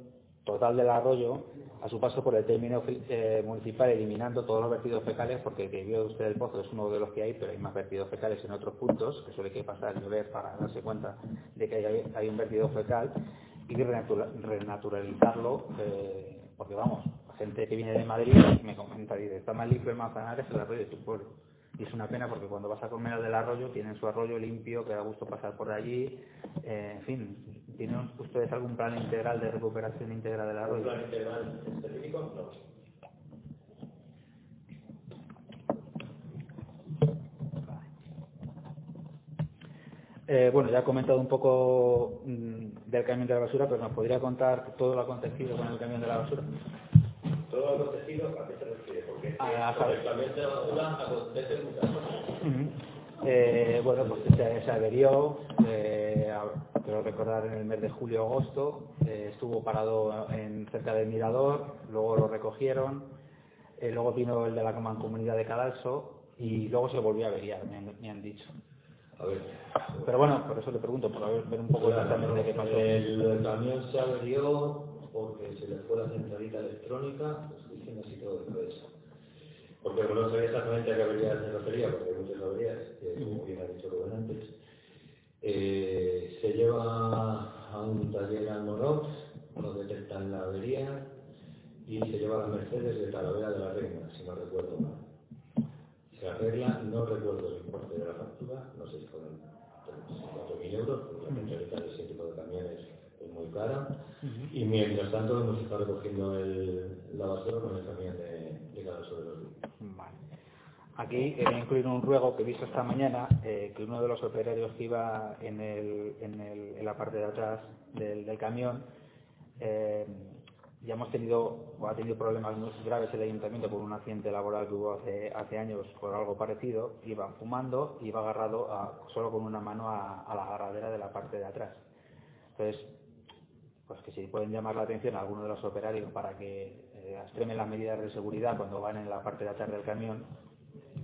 total del arroyo a su paso por el término eh, municipal eliminando todos los vertidos fecales porque que vio usted el pozo es uno de los que hay pero hay más vertidos fecales en otros puntos que suele que pasar llover para darse cuenta de que hay, un vertido fecal y renatura- renaturalizarlo eh, porque vamos gente que viene de Madrid me comenta dice está más limpio el Manzanares que el arroyo de tu pueblo y es una pena porque cuando vas a comer al del arroyo tienen su arroyo limpio que da gusto pasar por allí eh, en fin ¿tienen ustedes algún plan integral de recuperación íntegra del ¿Un arroyo? plan integral específico? No. Eh, bueno, ya he comentado un poco mm, del camión de la basura, pero nos podría contar todo lo acontecido con el camión de la basura. Todo lo acontecido, ¿a qué se refiere? Porque A- sobre el camión de la basura acontecen muchas cosas. Ujú. Eh, bueno, pues se, se averió, eh, a- quiero recordar en el mes de julio-agosto, eh, estuvo parado en, cerca del Mirador, luego lo recogieron, eh, luego vino el de la mancomunidad de Cadalso y luego se volvió a averiar, me han, me han dicho. A ver. Pero bueno, por eso le pregunto, por ver un poco exactamente qué pasó. El, el camión se averió porque se le fue la centralita electrónica, estoy diciendo así todo de eso. Porque no sabía exactamente a qué avería se refería, porque hay muchas averías, como bien ha dicho Rubén antes. Eh, se lleva a un taller al Morox, nos detectan la avería y se lleva a la Mercedes de Talavera de la Reina, si no recuerdo mal. Se arregla, no recuerdo el importe de la factura, no sé si fueron 4.000 euros, porque la centralita de ese tipo de camiones es muy cara. Y mientras tanto hemos estado recogiendo el, la basura con el camión de, de cada sobre los Vale. Aquí quería incluir un ruego que he visto esta mañana, eh, que uno de los operarios que iba en, el, en, el, en la parte de atrás del, del camión, eh, ya hemos tenido o ha tenido problemas muy graves el ayuntamiento por un accidente laboral que hubo hace, hace años por algo parecido, iba fumando y iba agarrado solo con una mano a, a la agarradera de la parte de atrás. Entonces, pues que si pueden llamar la atención a alguno de los operarios para que eh, extremen las medidas de seguridad cuando van en la parte de atrás del camión,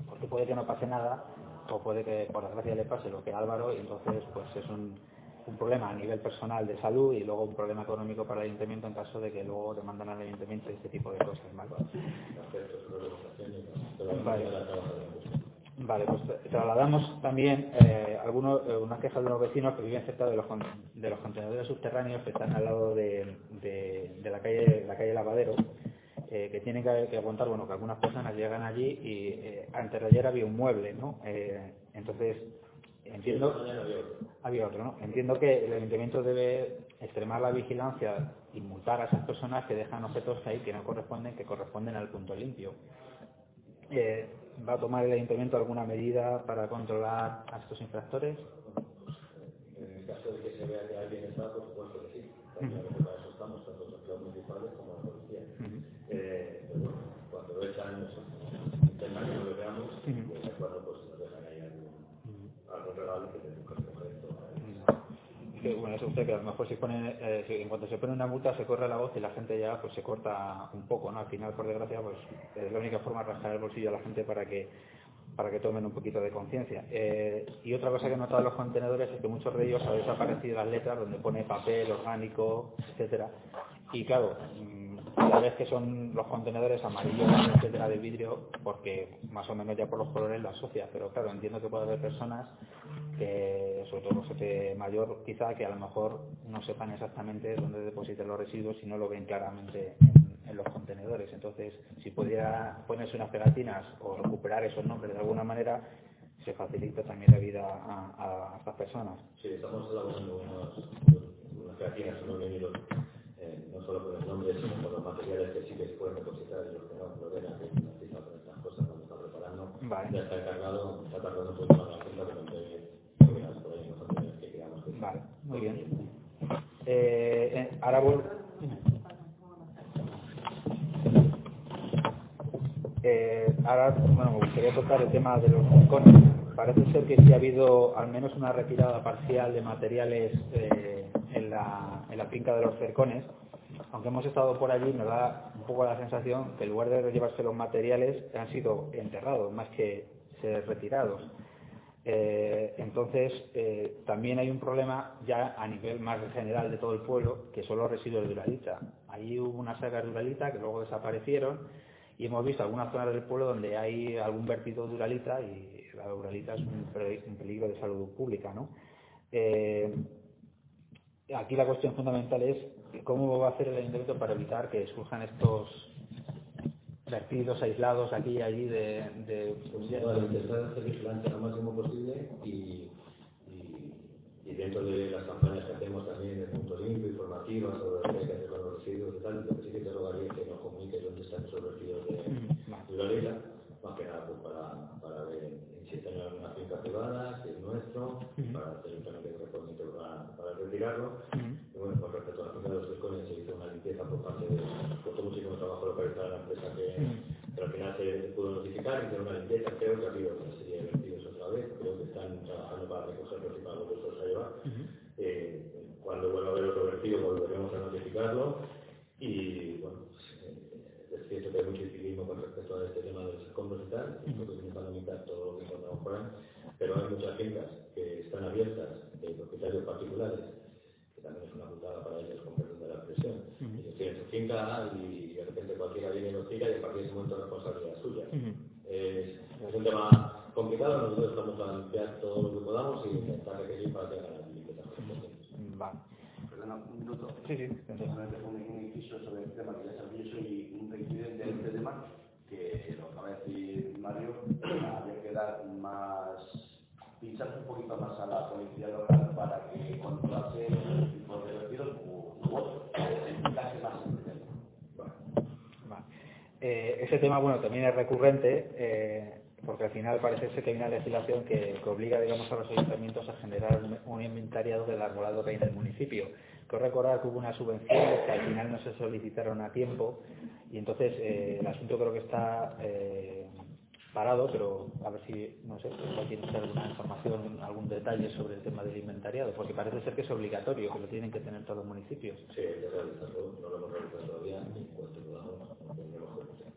porque puede que no pase nada o puede que por desgracia le pase lo que a Álvaro y entonces pues es un, un problema a nivel personal de salud y luego un problema económico para el ayuntamiento en caso de que luego demandan al ayuntamiento este tipo de cosas. ¿vale? y Vale. pues tra- trasladamos también eh, algunos, eh, unas quejas de los vecinos que viven cerca de los, de los contenedores subterráneos que están al lado de, de- de la calle la calle Lavadero, eh, que tienen que, que aguantar, bueno, que algunas personas llegan allí y eh, antes de ayer había un mueble, ¿no? Eh, entonces, entiendo... Había otro. ¿no? Entiendo que el ayuntamiento debe extremar la vigilancia y multar a esas personas que dejan objetos ahí que no corresponden, que corresponden al punto limpio. Eh, ¿Va a tomar el ayuntamiento alguna medida para controlar a estos infractores? En el caso de que se vea que alguien está, por supuesto que sí. También para eso estamos, tanto los empleados municipales como la policía. Eh, pero bueno, cuando lo echan, eso, intentan que no lo veamos, y de vez en cuando pues nos dejan ahí algún, algún regalo que tenemos que recoger esto. Bueno, eso usted que a lo mejor si pone, eh, en cuanto se pone una multa se corre la voz y la gente ya pues se corta un poco, ¿no? Al final, por desgracia, pues es la única forma de rascar el bolsillo a la gente para que para que tomen un poquito de conciencia. Eh, y otra cosa que he notado en los contenedores es que muchos de ellos han desaparecido las letras donde pone papel, orgánico, etcétera. Y claro, ya ves que son los contenedores amarillos, etcétera, de vidrio, porque más o menos ya por los colores lo asocia, pero claro, entiendo que puede haber personas que, sobre todo gente mayor, quizá que a lo mejor no sepan exactamente dónde depositar los residuos y no lo ven claramente en, los contenedores. Entonces, si pudiera ponerse unas pegatinas o recuperar esos nombres de alguna manera, se facilita también la vida a, estas personas. Sí, estamos elaborando unos, unas eh, no solo con los nombres, sino con los materiales que sí que se pueden depositar y los que no, lo ven aquí, artistas con estas cosas cuando está preparando. Vale. Ya está encargado, está tardando un poco más la cinta, pero entonces, por ahí contenedores que creamos que Vale, muy bien. Eh, eh, ahora vuelvo. Eh, ahora, bueno, me gustaría tocar el tema de los rincones. Parece ser que sí ha habido al menos una retirada parcial de materiales en, la, en la finca de los cercones. Aunque hemos estado por allí, nos da un poco la sensación que en lugar de llevarse los materiales han sido enterrados más que ser retirados. Eh, entonces, eh, también hay un problema ya a nivel más general de todo el pueblo, que son los residuos de Uralita. Ahí hubo unas sagas de Uralita que luego desaparecieron y hemos visto algunas zonas del pueblo donde hay algún vertido de Uralita y la Uralita es un peligro de salud pública, ¿no? Eh, aquí la cuestión fundamental es cómo va a hacer el ayuntamiento para evitar que surjan estos vertidos aislados aquí y allí de, de Bueno, intentar hacer vigilancia lo máximo posible y, y, y dentro de las campañas que hacemos también de punto limpio, informativas sobre lo que hay que hacer con los residuos y tal, lo que sí que te rogaría que nos comuniques dónde están esos residuos de, de la isla, más que nada pues para, para ver si están en alguna finca privada, si es nuestro, para hacer un trámite correspondiente para, para retirarlo. Y bueno, con respecto a la finca de los Escones se hizo una limpieza por parte de, costó muchísimo trabajo localizar a la empresa que, pero al final se pudo hicieron una limpieza, creo que ha habido una serie de vertidos otra vez, creo que están trabajando para recogerlos y para volverlos a llevar. Eh, cuando vuelva a haber otro vertido volveremos a notificarlo y bueno, pues, eh, es cierto que hay mucho civismo con respecto a este tema de los escombros y tal, porque intentando limitar todo lo que encontramos por ahí, pero hay muchas fincas que están abiertas de propietarios particulares que también es una putada para ellos con perdón de la expresión. Ellos tienen su finca y de repente cualquiera viene y lo tira y a partir de ese momento es responsabilidad suya. es, es un tema complicado, nosotros estamos para limpiar todo lo que podamos y intentar requerir para que hagan correspondientes. Vale. Perdona, un minuto. Sí, sí. Simplemente un, inciso sobre el tema que ya sabía, yo soy un reincidente de este tema, que lo acaba de decir Mario, había que dar más, pincharse un poquito más a la policía local para que controlase el tipo de vertidos, como u otro. Es casi más simple. Vale. Eh, ese tema, bueno, también es recurrente, eh, porque al final parece ser que hay una legislación que, obliga, digamos, a los ayuntamientos a generar un, inventariado del arbolado que hay en el municipio. Quiero recordar que hubo una subvención que al final no se solicitaron a tiempo y entonces eh, el asunto creo que está eh, parado, pero a ver si, no sé, tiene alguna información, algún detalle sobre el tema del inventariado, porque parece ser que es obligatorio, que lo tienen que tener todos los municipios. Sí, que realizarlo, no lo hemos realizado todavía, en cuanto tendremos que hacer.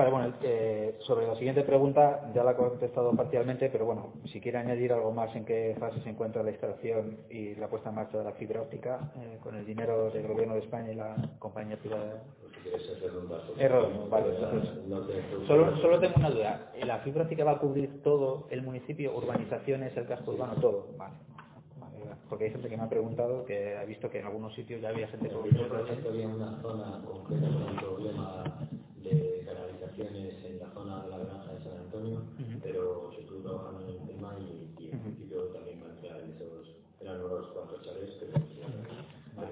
Vale, bueno, eh, sobre la siguiente pregunta ya la he contestado parcialmente, pero bueno, si quiere añadir algo más en qué fase se encuentra la instalación y la puesta en marcha de la fibra óptica eh, con el dinero del Gobierno de España y la compañía privada. Redondo, vale, entonces, Solo, solo tengo una duda. ¿La fibra óptica va a cubrir todo el municipio, urbanizaciones, el casco urbano, todo? Vale. Porque hay gente que me ha preguntado que ha visto que en algunos sitios ya había gente con había una zona concreta con un problema de canalizaciones en la zona de la granja de San Antonio, Ujú. pero se estuvo trabajando en el tema y, y en Ujú. principio también va a entrar en esos, eran unos cuatro chalés, pero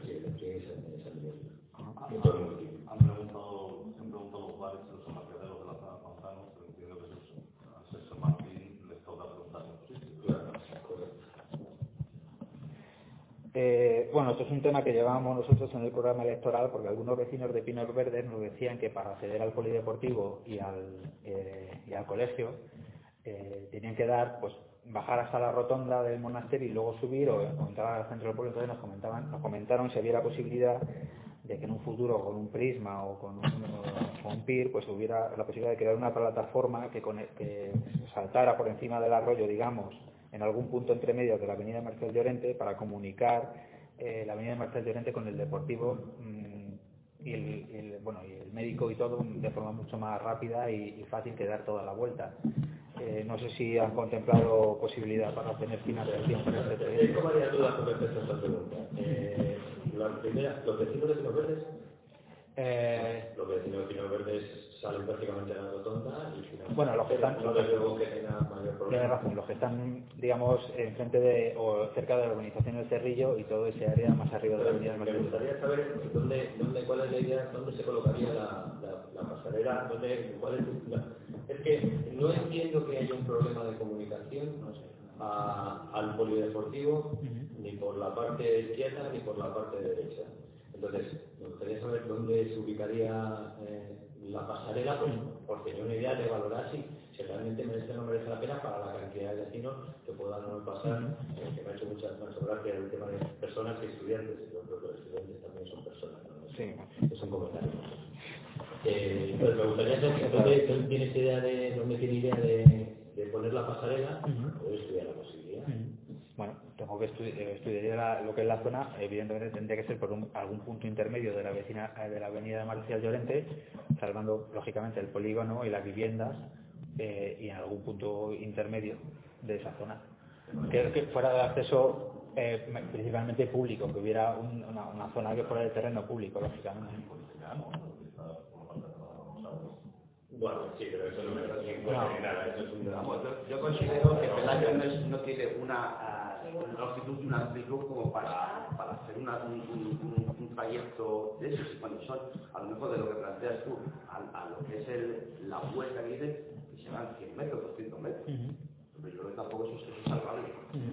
sí, el despliegue es en ese nivel. En todo el municipio. Han preguntado, se han preguntado los bares de los amargaderos de la zona de Manzano, pero entiendo que eso es, al ser San Martín les toca preguntar en otros sitios. Claro, correcto. Eh, bueno, esto es un tema que llevábamos nosotros en el programa electoral porque algunos vecinos de Pinos Verdes nos decían que para acceder al polideportivo y al, eh, colegio eh, tenían que dar, pues, bajar hasta la rotonda del monasterio y luego subir o, entrar al centro del pueblo. Entonces nos comentaban, nos comentaron si había la posibilidad de que en un futuro con un prisma o con un, PIR pues hubiera la posibilidad de crear una plataforma que saltara por encima del arroyo, digamos, en algún punto entre medio de la avenida Marcel Llorente para comunicar eh, la avenida Marcel Llorente con el deportivo mm, y, el, el- bueno, y el médico y todo de forma mucho más rápida y, y fácil que dar toda la vuelta. Eh, no sé si han contemplado posibilidad para obtener financiación para este proyecto. Tengo varias dudas con respecto a esta pregunta. Eh, la primera, los vecinos de Pinos Verdes, Eh, los vecinos de Pinos Verdes salen prácticamente a la rotonda y no- Bueno, los que están- no veo que mayor Tiene razón, los que están, digamos, enfrente de o cerca de la urbanización del Cerrillo y todo ese área más arriba de la avenida Me gustaría saber dónde, dónde, cuál es la idea, dónde se colocaría la, la, la pasarela, dónde, cuál es la- Es que no entiendo que haya un problema de comunicación a- al polideportivo ni por la parte izquierda ni por la parte derecha. Entonces, me gustaría saber dónde se ubicaría eh, la pasarela, pues, por tener una idea de valorar si, si realmente merece o no merece la pena para la cantidad de vecinos que puedan o no pasar, eh, que me ha hecho mucha me ha hecho gracia el tema de personas y estudiantes, yo creo que los estudiantes también son personas, ¿no? Sí. es un comentario. Eh, entonces me gustaría saber dónde, tienes idea de, dónde tiene idea de, de poner la pasarela, Ujú. poder estudiar la posibilidad. Tengo que estudiar, estudiaría la- lo que es la zona, evidentemente tendría que ser por un- algún punto intermedio de la, vecina, eh, de la avenida Marcial Llorente, salvando lógicamente el polígono y las viviendas eh, y en algún punto intermedio de esa zona. Que, que fuera de acceso eh, principalmente público, que hubiera un- una, una zona que fuera de terreno público, lógicamente. Bueno, sí, pero eso no me cuenta No. nada, eso es un yo, yo considero que Pelayo no, es- no tiene una ah, longitud y una amplitud como para, para hacer una- un, un- un- un trayecto de esos. Y cuando son, a lo mejor de lo que planteas tú, a, a lo que es el, la vuelta que dices, que serán 100 metros, 200 metros. Pero yo creo que tampoco eso, eso es salvable.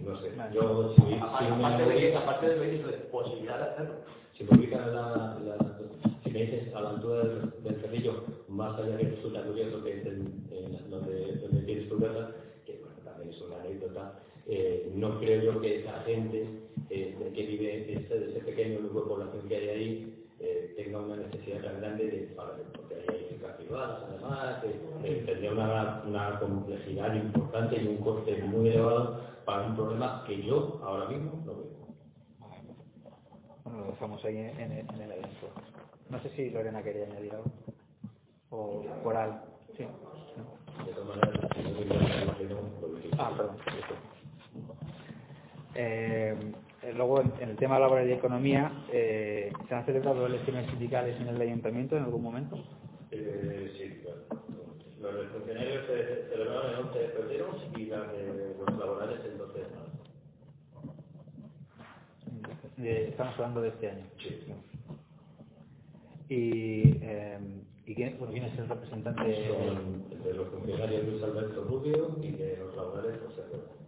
No sé, yo si, si Aparte, me aparte de aparte de que dices, posibilidad de hacerlo. si me ubican la, la- si me dices a la altura del, del cerrillo, más allá que resulta curioso que es donde, donde tienes tu casa, que bueno, también es una anécdota, eh, no creo yo que esa gente eh, que vive ese, de ese pequeño grupo de población que hay ahí eh, tenga una necesidad tan grande de para porque hay fincas privadas además, eh, tendría una, una complejidad importante y un coste muy elevado para un problema que yo ahora mismo no veo. Bueno, lo dejamos ahí en, en el, en el evento. No sé si Lorena quería añadir algo. O Coral. Sí. ¿no? De todas maneras, si no no, Ah, perdón. Eh, luego, en, el tema laboral y economía, eh, ¿se han celebrado elecciones sindicales en el ayuntamiento en algún momento? Eh, sí, claro. Los de funcionarios se celebraron el 11 de febrero y las de los laborales el 12 de marzo. Estamos hablando de este año. Sí. Y, eh, ¿y quién, bueno, quién es el representante? Son de los funcionarios Luis Alberto Rubio y de los laborales José Rueda.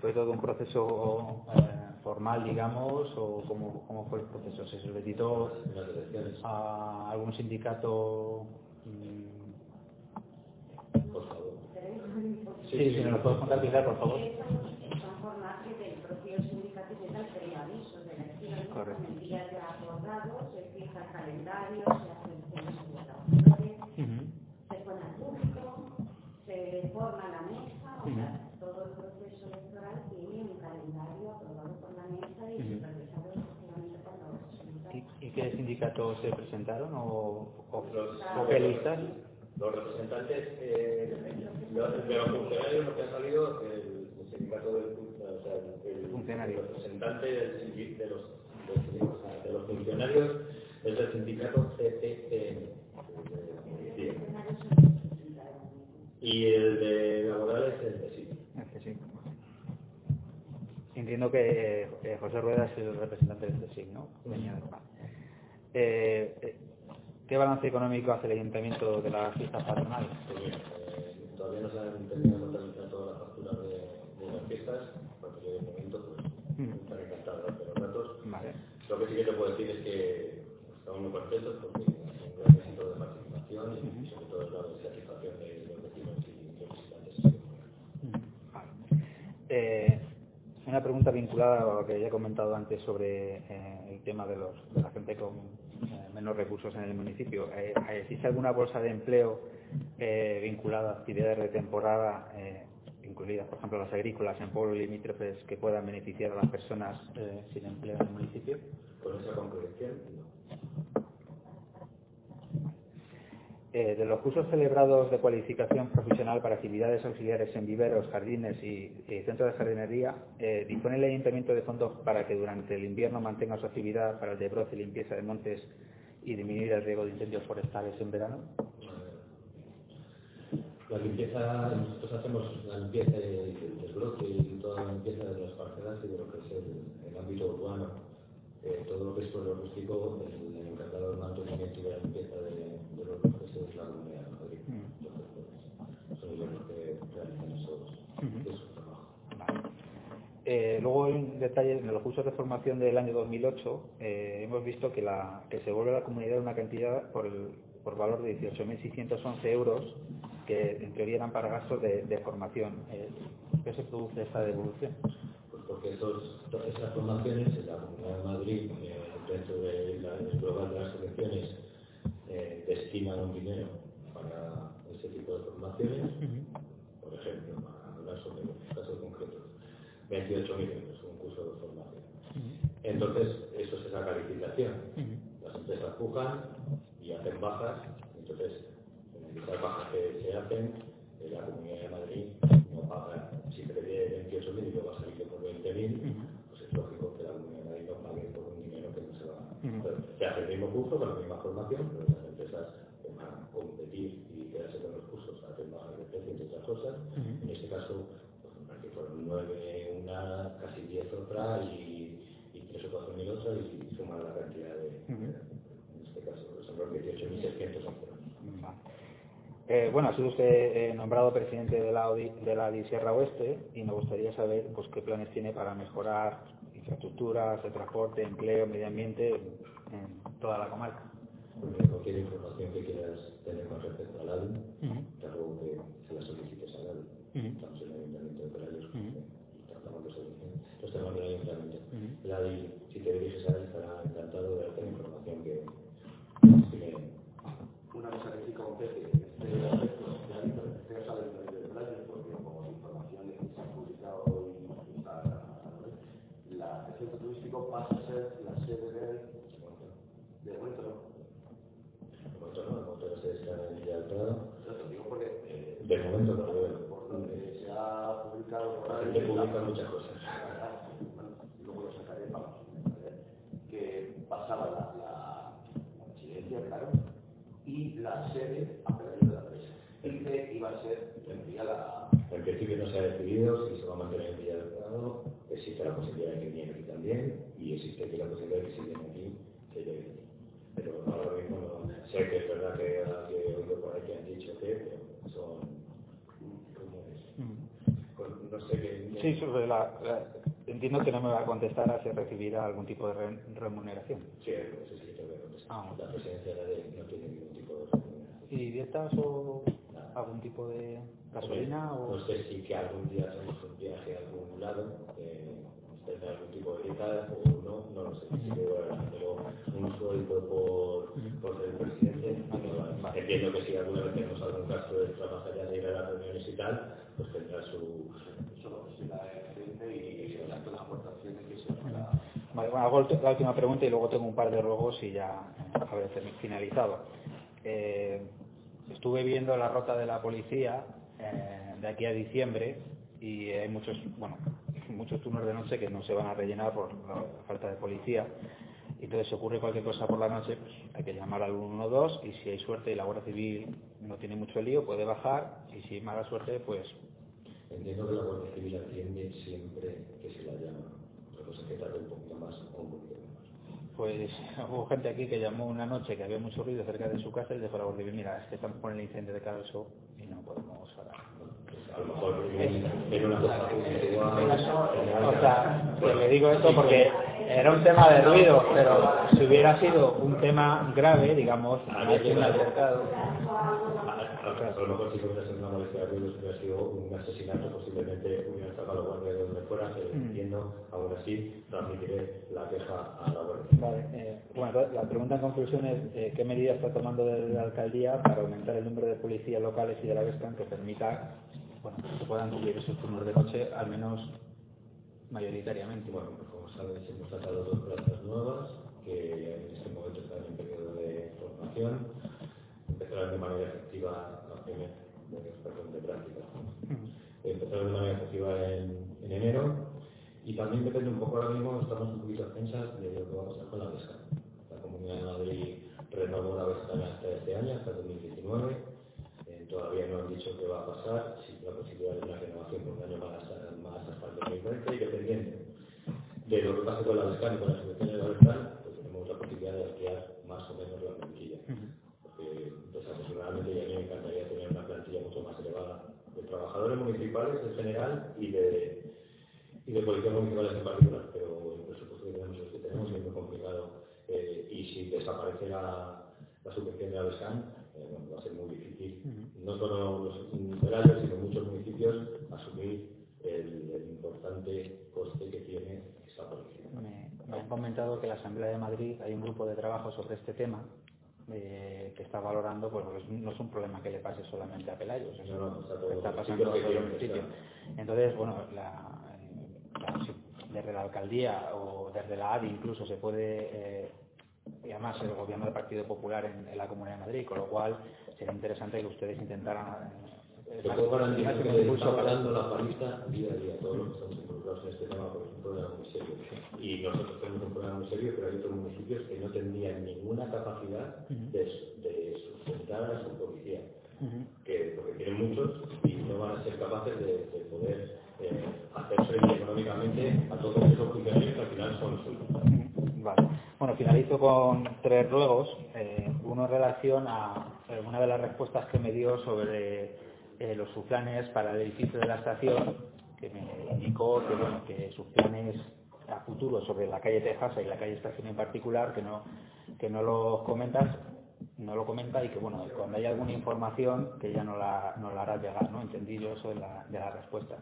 Fue todo un proceso eh, formal, digamos, o cómo, cómo fue el proceso? ¿Se solicitó a algún sindicato? mm, por favor. Sí, si nos lo puedes contar, Pilar, por favor. Correcto. ya se fija el calendario, se hacen elecciones obligatorias, Ujú. se pone al público, se forma la mesa, o sea, todo el proceso electoral tiene un calendario aprobado por la mesa y Ujú. supervisado efectivamente por los resultados. ¿Y, y qué sindicatos se presentaron o, o, Los- o qué listas? Los representantes eh, los- de los funcionarios, lo que ha salido, el, el sindicato del o sea, el, el Funcionario. representante del de, los, sea, de los funcionarios es el sindicato CTM. Sí. Y el de laborales es el de sí. Sí. Entiendo que eh, José Rueda es el representante del CSIC, ¿no? De Paz. Eh, eh, ¿Qué balance económico hace el ayuntamiento de las fiestas patronales? Pues eh, todavía no se han terminado de contabilizar todas las facturas de, de las fiestas, porque yo de momento pues, Mm. están encantados de los datos. Vale. Lo que sí que te puedo decir es que estamos muy contentos porque es un gran éxito de participación y sobre todo grado de satisfacción de los vecinos y los visitantes. Vale. Eh, una pregunta vinculada a lo que ya he comentado antes sobre eh, el tema de, los, de la gente con menos recursos en el municipio. Eh, ¿Existe alguna bolsa de empleo eh, vinculada a actividades de temporada, eh, incluidas, por ejemplo, las agrícolas en pueblos limítrofes, que puedan beneficiar a las personas eh, sin empleo en el municipio? Con esa conclusión, no. Eh, de los cursos celebrados de cualificación profesional para actividades auxiliares en viveros, jardines y, y centros de jardinería, eh, ¿dispone el ayuntamiento de fondos para que durante el invierno mantenga su actividad para el desbroce y limpieza de montes y disminuir el riesgo de incendios forestales en verano? La limpieza, nosotros hacemos la limpieza y el desbroce y toda la limpieza de las parcelas y de lo que es el, ámbito urbano. Eh, todo lo que es pueblo rústico, el, el encargado del mantenimiento y de la limpieza de, de los bosques es la Comunidad de Madrid. Entonces, pues, son ellos los que realizan esos, esos trabajos. Vale. Eh, luego hay un detalle, en los cursos de formación del año 2008 eh, hemos visto que, la, que se vuelve a la comunidad una cantidad por, el, por valor de 18.611 euros que en teoría eran para gastos de, de formación. Eh, ¿Qué se produce esta devolución? Pues porque esos, todas esas formaciones en la Comunidad de Madrid, dentro de la, del global de las elecciones, destinan un dinero para ese tipo de formaciones. Por ejemplo, para hablar sobre los casos concretos, 28.000 euros un curso de formación. Entonces, eso es esa calificación. Las empresas pujan y hacen bajas, entonces, en esas bajas que se hacen, eh, la Comunidad de Madrid no paga, si prevé 28.000 y luego va a salir por 20.000, pues es lógico que la Comunidad de Madrid no pague por un dinero que no se va Pero Se hace el mismo curso con la misma formación, pero las empresas que van a competir y quedarse con los cursos hacen bajas de precio, entre otras cosas. En este caso, pues, me parece que fueron 9 una, casi 10 otra y, y 3 o 4 mil otra y suman la cantidad de, en este caso, son los 18.600 euros. Vale. Eh, bueno, ha sido usted eh, nombrado presidente de la, ODI de la ADI Sierra Oeste y me gustaría saber pues, qué planes tiene para mejorar infraestructuras, el transporte, empleo, medio ambiente en toda la comarca. Cualquier información que quieras tener con respecto al ADI, te ruego que se la solicites al ADI. Estamos en el Ayuntamiento de Perayos y tratamos de solucionar los temas del Ayuntamiento. El ADI, si te diriges a él, estará encantado de darte la información que tiene. Una cosa que sí con Pepe, este aspecto, ya visto, este ya sabe el de Playas, porque como información que se ha publicado y está a la vez, la el centro turístico pasa a ser la sede del, de momento no. De momento no, de momento no se está en Villa del Prado. Yo te lo digo porque eh, De momento no lo veo. por donde se ha publicado por La muchas cosas. bueno, luego lo sacaré, ¿vale? que pasaba la, la, la claro, y la sede a Pelayo de la Presa. Y que iba a ser, la... En principio no se ha decidido si se va a mantener en Villa del Prado posibilidad de que vinieran aquí también y existe aquí la posibilidad de que si vienen aquí, que lleguen aquí. Pero ahora mismo no, sé que es verdad que, que he oído por ahí que han dicho que, pero son rumores. Mm. No sé qué... Sí, sobre la, entiendo que no me va a contestar a si recibirá algún tipo de remuneración. Sí, eso sí que. Ah. La presidencia de no tiene ningún tipo de remuneración. ¿Y dietas o algún tipo de gasolina? o... No sé si que algún día hacemos un viaje a algún lado, eh, tendrá algún tipo de dieta o no, no lo sé. Sí que pero un sueldo por, por ser presidente, no, entiendo que si alguna vez tenemos algún caso de trabajar ya de ir a las reuniones y tal, pues tendrá su... y las aportaciones que se Vale, bueno, hago la última pregunta y luego tengo un par de ruegos y ya habré finalizado. Eh, estuve viendo la rota de la policía eh, de aquí a diciembre y hay muchos, bueno, muchos turnos de noche que no se van a rellenar por la falta de policía. Entonces si ocurre cualquier cosa por la noche, pues hay que llamar al 112 y si hay suerte y la Guardia Civil no tiene mucho lío, puede bajar y si hay mala suerte, pues... Entiendo que la Guardia Civil atiende siempre que se la llama. Otra cosa que tarde un poquito más o pues hubo gente aquí que llamó una noche que había mucho ruido cerca de su casa y dijo a la guardia mira, es que estamos con el incendio de Calso y no podemos hablar. O sea, que le digo esto porque era un tema de ruido, pero si hubiera sido un tema grave, digamos, alguien altercado a lo mejor si hubiera sido una molestia de ruidos hubiera sido un asesinato, posiblemente hubieran sacado a de donde fuera, aún así, transmitiré la queja a la guardia. Vale, eh, bueno, la pregunta en conclusión es eh, qué medidas está tomando la alcaldía para aumentar el número de policías locales y de la BESCAN que permita bueno, que se puedan cubrir esos turnos de noche, al menos mayoritariamente. Bueno, pues como sabéis, hemos sacado dos plazas nuevas que en este momento están en periodo de formación empezarán de manera efectiva primera de práctica. Empezarán de manera efectiva en, en, enero y también depende un poco ahora mismo, estamos un poquito a de lo que va a pasar con la BESCA. La Comunidad de Madrid renovó la BESCA hasta este año, hasta 2019. Eh, todavía no han dicho qué va a pasar, si la posibilidad de una renovación por un año más, más hasta el 2020 y dependiendo de lo que pase con la BESCA y con las subvenciones de la BESCA, pues tenemos la posibilidad de ampliar más o menos la plantilla desafortunadamente y a mí me encantaría tener una plantilla mucho más elevada de trabajadores municipales en general y de, y de policías municipales en particular, pero el presupuesto que tenemos es que tenemos es muy complicado eh, y si desaparece la, la subvención de la eh, va a ser muy difícil, no solo los ferales, sino muchos municipios, asumir el, el, importante coste que tiene esa policía. Me, me han comentado que en la Asamblea de Madrid hay un grupo de trabajo sobre este tema eh, que está valorando, pues no es un problema que le pase solamente a Pelayos, está, pasando a todo el sitio. Entonces, bueno, desde la alcaldía o desde la ADI incluso se puede, eh, y además el gobierno del Partido Popular en, la Comunidad de Madrid, con lo cual sería interesante que ustedes intentaran te puedo garantizar que está parando la palista día a día, todos los que estamos involucrados en este tema, porque es un problema muy serio. Y nosotros tenemos un problema muy serio, pero hay otros municipios que no tendrían ninguna capacidad de, de sustentar a su policía, que, porque tienen muchos y no van a ser capaces de, de poder eh, hacer frente económicamente a todos esos funcionarios que al final son suyos. Vale. Bueno, finalizo con tres ruegos. Eh, uno en relación a eh, una de las respuestas que me dio sobre eh, los sus planes para el edificio de la estación, que me indicó que, bueno, que sus planes a futuro sobre la calle Texas y la calle Estación en particular, que no, que no lo comentas, no lo comenta y que bueno, cuando haya alguna información que ya no la, no la hará llegar, ¿no? Entendí yo eso de la, de la respuesta.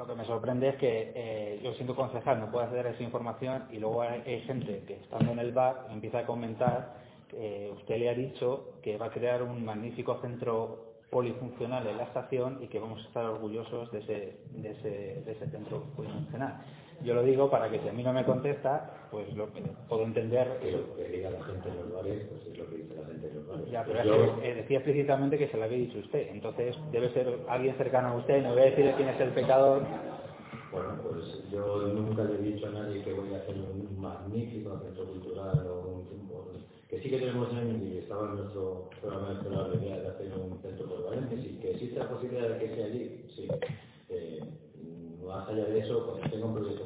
Lo que me sorprende es que eh, yo siento concejal no puedo acceder a esa información y luego hay, gente que estando en el bar empieza a comentar que usted le ha dicho que va a crear un magnífico centro polifuncional en la estación y que vamos a estar orgullosos de ese, de ese, de ese centro polifuncional. Yo lo digo para que si a mí no me contesta, pues lo puedo entender. Que lo que diga la gente en los bares, pues es lo que dice la gente en los bares. Ya, pero eh, decía explícitamente que se lo había dicho usted, entonces debe ser alguien cercano a usted, no voy a decirle quién es el pecador. Bueno, pues yo nunca le he dicho a nadie que voy a hacer un magnífico centro cultural o un que sí que tenemos en y estaba en nuestro programa de la idea de hacer un centro polivalente, sí, que existe la posibilidad de que sea allí, sí. Eh, más allá de eso, cuando tenga un proyecto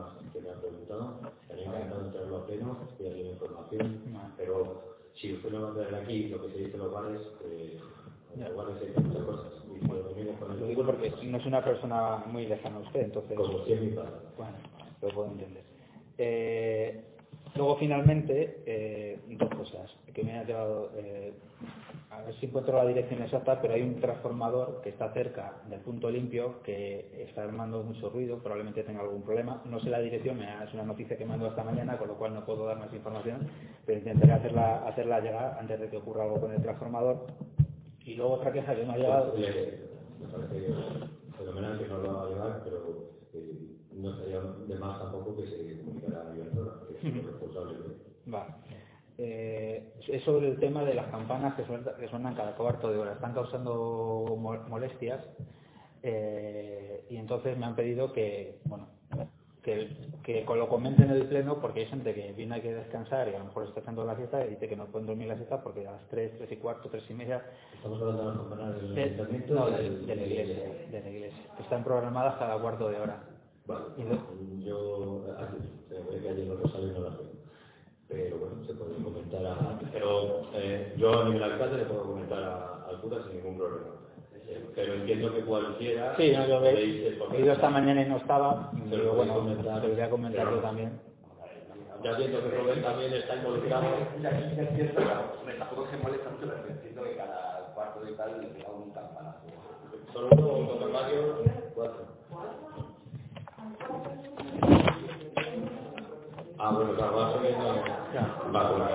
más que me han preguntado. Estaría encantado de traerlo a pleno, estoy aquí la información, pero si usted no va a traer aquí lo que se dice en los bares, eh, en los bares hay muchas cosas. Y si lo viene con Lo el digo porque no es una persona muy lejana a usted, entonces... como si es mi padre. Bueno, lo puedo entender. Eh, luego, finalmente, eh, dos cosas que me ha llevado. eh, a ver si encuentro la dirección exacta, pero hay un transformador que está cerca del punto limpio que está armando mucho ruido, probablemente tenga algún problema. No sé la dirección, me ha- es una noticia que mando esta mañana, con lo cual no puedo dar más información, pero intentaré hacerla, hacerla llegar antes de que ocurra algo con el transformador. Y luego otra queja que me ha llegado. Eh, me parece fenomenal que no lo haga llegar, pero eh, no estaría de más tampoco que se comunicara a que es el responsable de Va. Eh, es sobre el tema de las campanas que suenan, que suenan cada cuarto de hora. Están causando mo- molestias eh, y entonces me han pedido que, bueno, que, que lo comenten en el pleno porque hay gente que viene aquí a descansar y a lo mejor está echando la siesta y dice que no pueden dormir la siesta porque a las 3, 3 y cuarto, 3 y media Estamos hablando de las campanas del de, ayuntamiento. no, o de, del- de la iglesia, de la iglesia, que están programadas cada cuarto de hora. Vale, Y lo- yo eh, ve que ayer no lo sabe y no las veo. Pero bueno, se puede comentar a... Pero eh, yo a nivel alcalde le puedo comentar a- al cura sin ningún problema. Eh, pero entiendo que cualquiera... Sí, no, podéis, eh, he, ido esta mañana y no estaba, lo podéis bueno, comentar. te voy a comentar yo Pero- también. Ya viendo que Rubén también está involucrado. Ya sí es cierto, pero tampoco se molesta mucho, pero entiendo que cada cuarto de tal le pega un campanazo. Solo uno, don Mario, cuatro. Ah, bueno, claro, va subiendo. Va, bueno.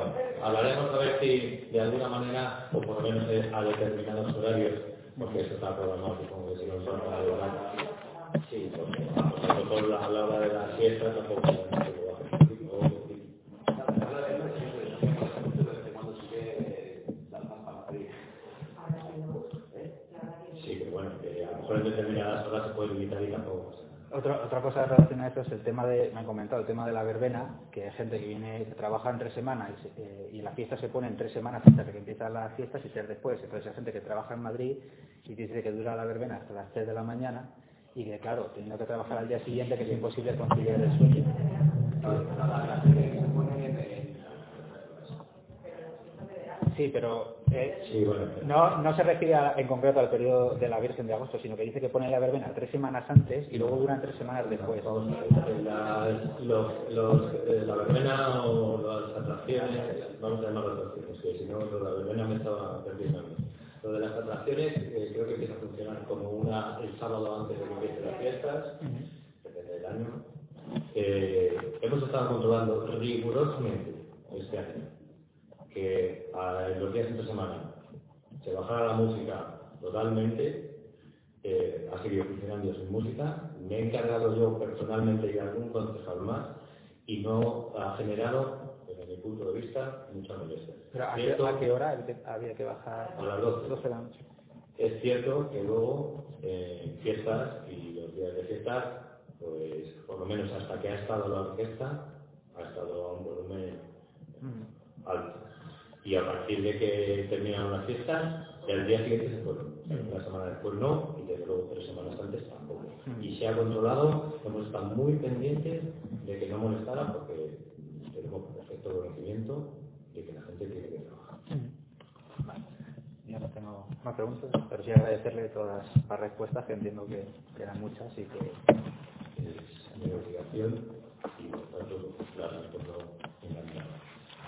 Hablaremos a ver si de alguna manera, o por lo menos eh, a determinados horarios, porque eso está programado, supongo que si no son a. Sí, porque a lo mejor a la hora de la siesta tampoco fría. Sí, que bueno, que a lo mejor en determinadas horas se puede limitar y tampoco. Otra, otra cosa relacionada a esto es el tema de, me han comentado, el tema de la verbena, que hay gente que viene, que trabaja en tres semanas y, se- eh, y la fiesta se pone en tres semanas hasta que empiezan las fiestas y ser después. Entonces hay gente que trabaja en Madrid y dice que dura la verbena hasta las 3 de la mañana y que claro, teniendo que trabajar al día siguiente que es imposible conciliar el sueño. Sí, pero eh, Sí, bueno. no, no se refiere a- en concreto al periodo de la Virgen de agosto, sino que dice que pone la verbena tres semanas antes y luego duran tres semanas después. Los, los, eh, la verbena o las atracciones, vamos a llamar atracciones, que si no, la verbena me estaba perdiendo. Lo de las atracciones eh, creo que empieza a funcionar como una el sábado antes de que empiecen las fiestas, depende del año. Eh, hemos estado controlando rigurosamente este año que a- en los días entre semana se bajara la música totalmente, eh, ha seguido funcionando sin música, me he encargado yo personalmente y algún concejal más y no ha generado, desde mi punto de vista, mucha molestia. Pero ¿a Cierto- a qué hora había que bajar? A las 12. 12 de la noche. es cierto que luego eh, en fiestas y los días de fiestas, pues por lo menos hasta que ha estado la orquesta, ha estado a un volumen Mm. alto. Y a partir de que terminaron las fiestas, el día siguiente se fueron. La semana después no, y desde luego tres semanas antes tampoco. Y se ha controlado, hemos estado muy pendientes de que no molestara porque tenemos perfecto conocimiento de que la gente tiene que trabajar. Yo no tengo más preguntas, pero sí agradecerle todas las respuestas, que entiendo que, que eran muchas y que Es mi obligación y por tanto, la Rubén.